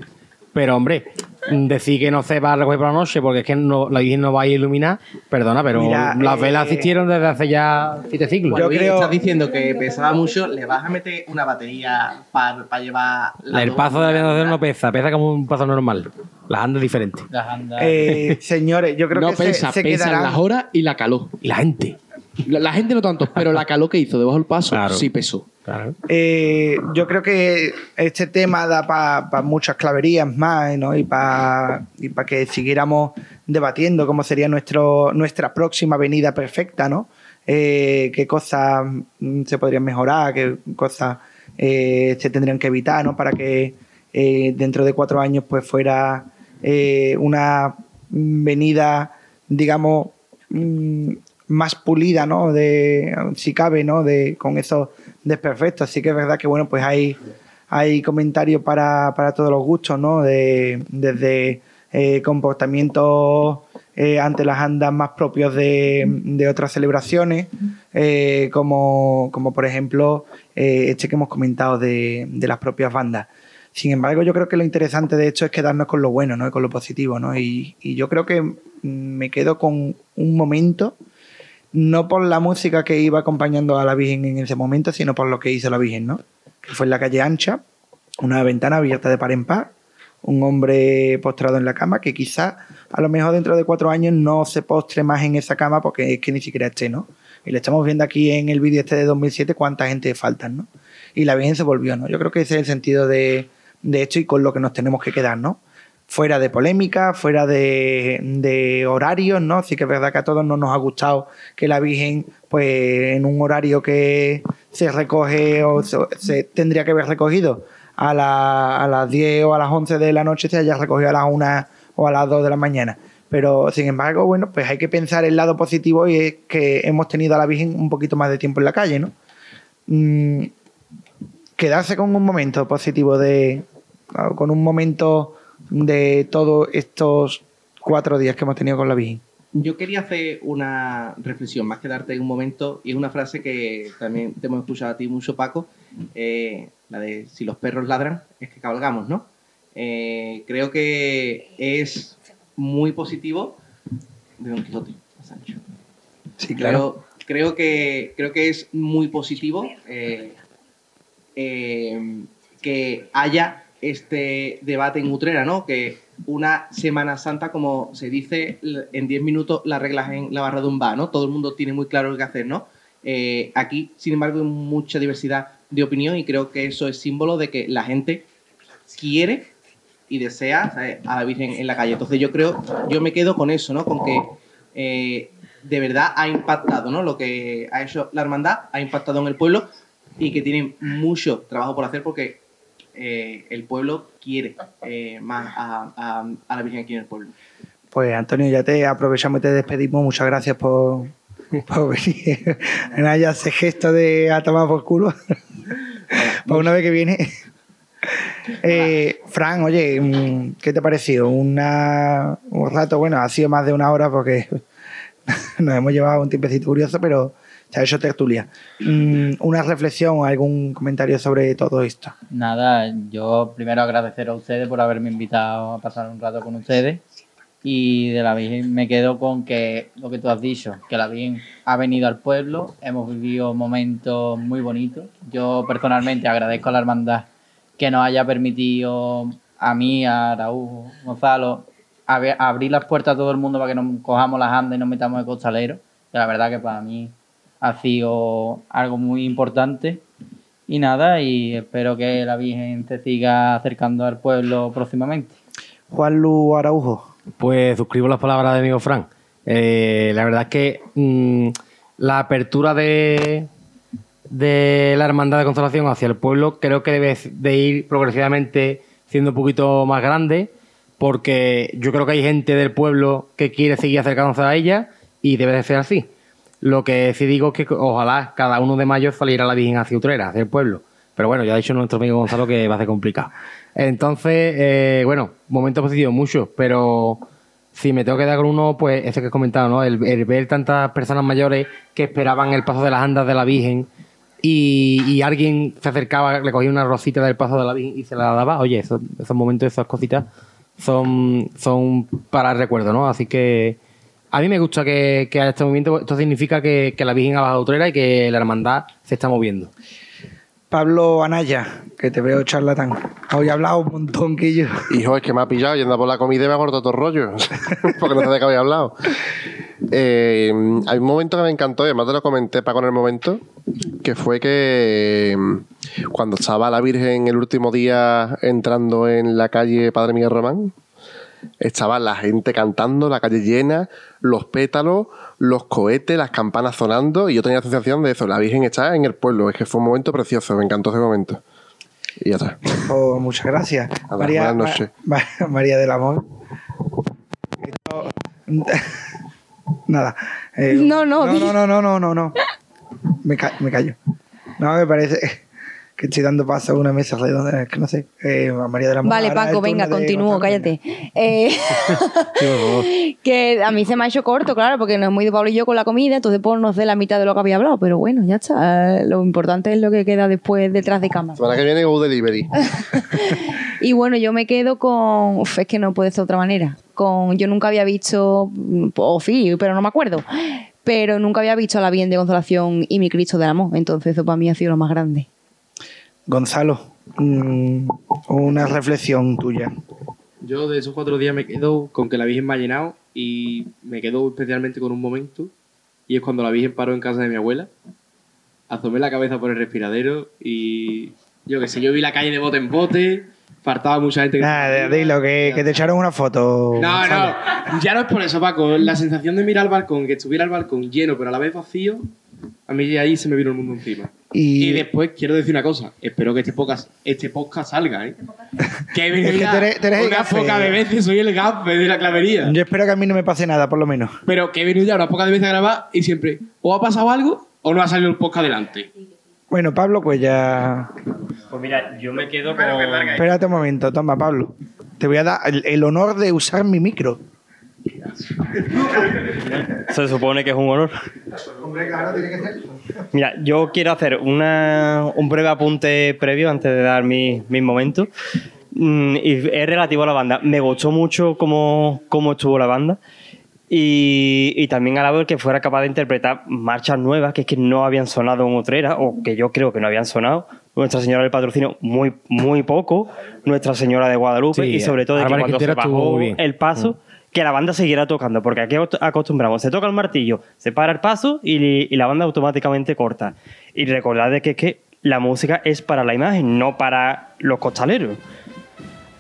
Pero, hombre, decir que no se va a recoger por la noche porque es que no, la Virgen no va a iluminar, perdona, pero Mira, las eh, velas existieron desde hace ya siete siglos. Yo Luis, creo- estás diciendo que pesaba mucho, le vas a meter una batería para llevar... la el paso de la no pesa, pesa como un paso normal. Las andas diferentes. Las andas- Eh, señores, yo creo no que se- pesa, se, pesan quedarán las horas y la calor. Y la gente. La, la gente no tanto, pero la calor que hizo debajo del paso Claro. sí pesó. Claro. Eh, yo creo que este tema da para muchas claverías más ¿no? y para y pa que siguiéramos debatiendo cómo sería nuestro, nuestra próxima venida perfecta, ¿no? Eh, qué cosas mm, se podrían mejorar, qué cosas eh, se tendrían que evitar, ¿no? Para que eh, dentro de cuatro años pues fuera eh, una venida, digamos, mm, más pulida, ¿no? De, si cabe, ¿no? De, con esos desperfectos. Así que es verdad que, bueno, pues hay, hay comentarios para, para todos los gustos, ¿no? De, desde eh, comportamientos eh, ante las andas más propios de, de otras celebraciones, eh, como, como por ejemplo este que hemos comentado de, de las propias bandas. Sin embargo, yo creo que lo interesante de esto es quedarnos con lo bueno, ¿no? Y con lo positivo, ¿no? Y, y yo creo que me quedo con un momento, no por la música que iba acompañando a la Virgen en ese momento, sino por lo que hizo la Virgen, ¿no? Que fue en la calle ancha, una ventana abierta de par en par, un hombre postrado en la cama que quizá a lo mejor dentro de cuatro años no se postre más en esa cama porque es que ni siquiera esté, ¿no? Y le estamos viendo aquí en el vídeo este de 2007 cuánta gente faltan, ¿no? Y la Virgen se volvió, ¿no? Yo creo que ese es el sentido de, de esto y con lo que nos tenemos que quedar, ¿no? Fuera de polémica, fuera de, horarios, ¿no? Sí que es verdad que a todos no nos ha gustado que la Virgen, pues en un horario que se recoge o se, tendría que haber recogido a, la- a las 10 o a las 11 de la noche, se haya recogido a las 1 o a las 2 de la mañana. Pero sin embargo, bueno, pues hay que pensar el lado positivo y es que hemos tenido a la Virgen un poquito más de tiempo en la calle, ¿no? Mm, quedarse con un momento positivo de. con un momento de todos estos cuatro días que hemos tenido con la Virgen. Yo quería hacer una reflexión, más que darte un momento, y es una frase que también te hemos escuchado a ti mucho, Paco, eh, la de si los perros ladran, es que cabalgamos, ¿no? Eh, creo que es muy positivo de Don Quijote a Sancho. Sí, Creo, creo, que, creo que es muy positivo eh, eh, que haya este debate en Utrera, ¿no? Que una Semana Santa, como se dice, en 10 minutos la reglas en la barra de un bar, ¿no? Todo el mundo tiene muy claro lo que hacer, ¿no? Eh, aquí, sin embargo, hay mucha diversidad de opinión y creo que eso es símbolo de que la gente quiere y desea ¿sabes? a la Virgen en la calle. Entonces yo creo, yo me quedo con eso, ¿no? Con que eh, de verdad ha impactado, ¿no? Lo que ha hecho la hermandad ha impactado en el pueblo y que tienen mucho trabajo por hacer porque eh, el pueblo quiere eh, más a, a- a la Virgen aquí en el pueblo. Pues Antonio, ya te aprovechamos y te despedimos. Muchas gracias por, por venir. Nada, ya ese gesto de a tomar por culo. Para una vez que viene. Eh, Fran, oye, mm, ¿qué te ha parecido? Una, un rato, bueno, ha sido más de una hora porque nos hemos llevado un tiempecito curioso, pero se ha hecho tertulia. Mm, ¿Una reflexión o algún comentario sobre todo esto? Nada, yo primero agradecer a ustedes por haberme invitado a pasar un rato con ustedes. Y de la Virgen me quedo con que lo que tú has dicho, que la Virgen ha venido al pueblo, hemos vivido momentos muy bonitos. Yo personalmente agradezco a la hermandad que nos haya permitido a mí, a Raúl, Gonzalo, abrir las puertas a todo el mundo para que nos cojamos las andas y nos metamos de costalero. Que la verdad que para mí ha sido algo muy importante. Y nada, y espero que la Virgen se siga acercando al pueblo próximamente. Juan Lu Araujo. Pues suscribo las palabras de mi amigo Fran. Eh, la verdad es que mm, la apertura de, de la Hermandad de Consolación hacia el pueblo creo que debe de ir progresivamente siendo un poquito más grande porque yo creo que hay gente del pueblo que quiere seguir acercándose a ella y debe de ser así. Lo que sí digo es que ojalá cada uno de mayo saliera la Virgen hacia Utrera, hacia el pueblo. Pero bueno, ya ha dicho nuestro amigo Gonzalo que va a ser complicado. Entonces, eh, bueno, momentos positivos muchos, pero si me tengo que dar con uno, pues ese que he comentado, ¿no? El, el ver tantas personas mayores que esperaban el paso de las andas de la Virgen y, y alguien se acercaba, le cogía una rosita del paso de la Virgen y se la daba. Oye, esos, esos momentos, esas cositas son, son para el recuerdo, ¿no? Así que a mí me gusta que, que haya este movimiento. Esto significa que, que la Virgen ha bajado a Utrera y que la hermandad se está moviendo. Pablo Anaya, que te veo charlatán. Hoy he hablado un montón que yo. Hijo, es que me ha pillado yendo a por la comida y me ha cortado todo el rollo. Porque no sabía que había hablado. Eh, hay un momento que me encantó, y además te lo comenté para con el momento, que fue que mm, cuando estaba la Virgen el último día entrando en la calle Padre Miguel Román, estaba la gente cantando, la calle llena, los pétalos, los cohetes, las campanas sonando, y yo tenía la sensación de eso, la Virgen está en el pueblo. Es que fue un momento precioso, me encantó ese momento. Y ya está. Oh, muchas gracias. Nada, María, buenas noches. Ma- Ma- María del Amor. Esto- Nada. Eh, No, no, No, no, no, no, no, no. no. Me, ca- me callo. No, me parece que estoy dando paso a una mesa redonda. Que no sé. Eh, María del Amor. Vale, Paco, venga, de continúo, cállate. Eh, que a mí se me ha hecho corto, claro, porque no es muy de Pablo y yo con la comida, entonces pues no sé la mitad de lo que había hablado, pero bueno, ya está. Lo importante es lo que queda después detrás de cámara. Semana que viene Go Delivery. Y bueno, yo me quedo con. Uf, es que no puede ser de otra manera. Con. Yo nunca había visto. mm, O sí, pero no me acuerdo. Pero nunca había visto a la Bien de Consolación y mi Cristo del Amor. Entonces, eso para mí ha sido lo más grande. Gonzalo, mm, una reflexión tuya. Yo de esos cuatro días me quedo con que la Virgen me ha llenado y me quedo especialmente con un momento y es cuando la Virgen paró en casa de mi abuela, asomé la cabeza por el respiradero y yo qué sé, yo vi la calle de bote en bote, faltaba mucha gente que... Nada, dilo, que, que te echaron una foto. No, Gonzalo. no, ya no es por eso, Paco. La sensación de mirar al balcón, que estuviera el balcón lleno pero a la vez vacío, a mí ahí se me vino el mundo encima. Y- Y, después quiero decir una cosa, espero que este podcast, este podcast salga, ¿eh? Que he venido Es que ya tú eres- tú eres gafe. pocas de veces, soy el gafe de la clavería. Yo espero que a mí no me pase nada, por lo menos. Pero que he venido ya unas pocas de veces a grabar y siempre o ha pasado algo o no ha salido el podcast adelante. Bueno, Pablo, pues ya. Pues mira, yo me quedo con. Espérate un momento, toma, Pablo. Te voy a dar el, el honor de usar mi micro. Se supone que es un honor. Hombre, claro, tiene que ser. Mira, yo quiero hacer una, un breve apunte previo antes de dar mi- mis momentos. Mm, y es relativo a la banda. Me gustó mucho cómo, cómo estuvo la banda. Y, y también alabo el que fuera capaz de interpretar marchas nuevas que es que no habían sonado en Utrera, o que yo creo que no habían sonado. Nuestra Señora del Patrocinio, muy, muy poco. Nuestra Señora de Guadalupe. Sí, y sobre todo de que cuando se bajó el paso, que la banda siguiera tocando, porque aquí acost- acostumbramos, se toca el martillo, se para el paso y, y la banda automáticamente corta. Y recordad de que, que la música es para la imagen, no para los costaleros.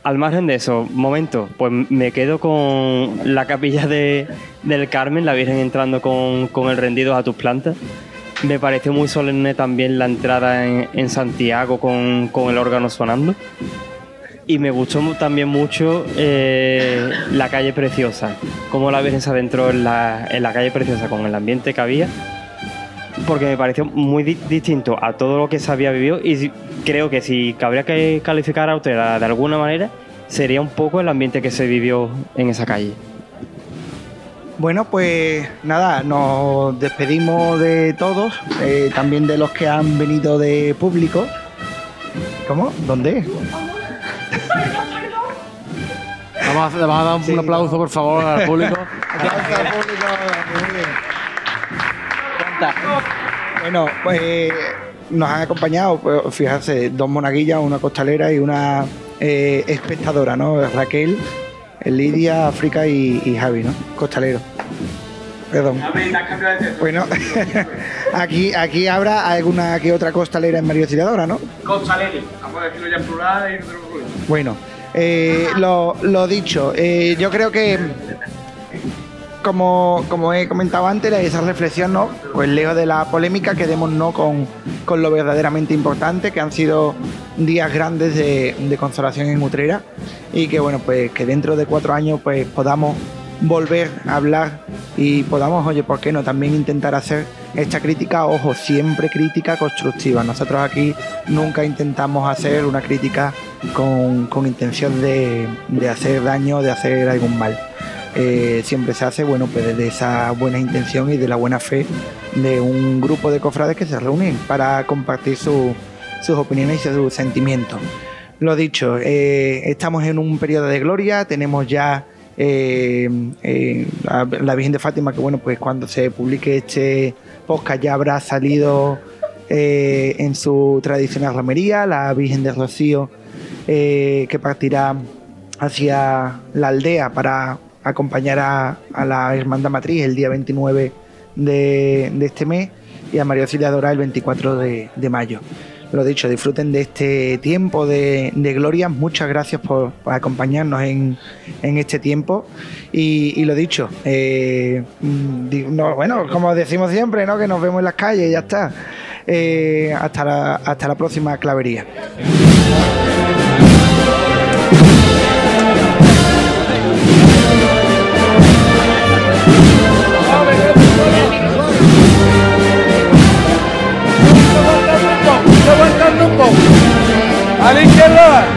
al margen de eso, momento, pues me quedo con la capilla de, del Carmen, la Virgen entrando con, con el rendido a tus plantas. Me pareció muy solemne también la entrada en, en Santiago con, con el órgano sonando. Y me gustó también mucho eh, la calle Preciosa, cómo la Virgen se adentró en la, en la calle Preciosa con el ambiente que había, porque me pareció muy di- distinto a todo lo que se había vivido y creo que si cabría que calificar a Utrera de alguna manera, sería un poco el ambiente que se vivió en esa calle. Bueno, pues nada, nos despedimos de todos, eh, también de los que han venido de público. ¿Cómo? ¿Dónde? Vamos a, vamos a dar un, Sí. un aplauso, por favor, al público. Bueno, pues nos han acompañado, pues, fíjate, dos monaguillas, una costalera y una eh, espectadora, ¿no? Raquel, Lidia, África y, y Javi, ¿no? Costalero. Perdón. Bueno, aquí, aquí habrá alguna que otra costalera en Mario Auxiliadora, ¿no? Costaleri. Vamos a decirlo ya en plural y no tenemos problema. Bueno, eh, lo, lo dicho, eh, yo creo que, como, como he comentado antes, esa reflexión, ¿no? Pues lejos de la polémica, quedémonos con, con lo verdaderamente importante, que han sido días grandes de, de consolación en Utrera y que, bueno, pues que dentro de cuatro años pues podamos volver a hablar y podamos, oye, ¿por qué no? También intentar hacer esta crítica, ojo, siempre crítica constructiva. Nosotros aquí nunca intentamos hacer una crítica con, intención de, hacer daño, de hacer algún mal. Eh, siempre se hace, bueno, pues desde esa buena intención y de la buena fe de un grupo de cofrades que se reúnen para compartir su- sus opiniones y sus sentimientos. Lo dicho, eh, estamos en un periodo de gloria, tenemos ya eh, la, Virgen de Fátima, que bueno, pues cuando se publique este podcast ya habrá salido en su tradicional romería, la Virgen de Rocío, eh, que partirá hacia la aldea para acompañar a, la Hermandad Matriz el día 29 de, este mes y a María Auxiliadora el 24 de, mayo. Lo dicho, disfruten de este tiempo de, gloria. Muchas gracias por, acompañarnos en, este tiempo. Y, lo dicho, eh, mm, bueno, como decimos siempre, ¿no? que nos vemos en las calles y ya está. Eh, hasta la próxima clavería. Alexander.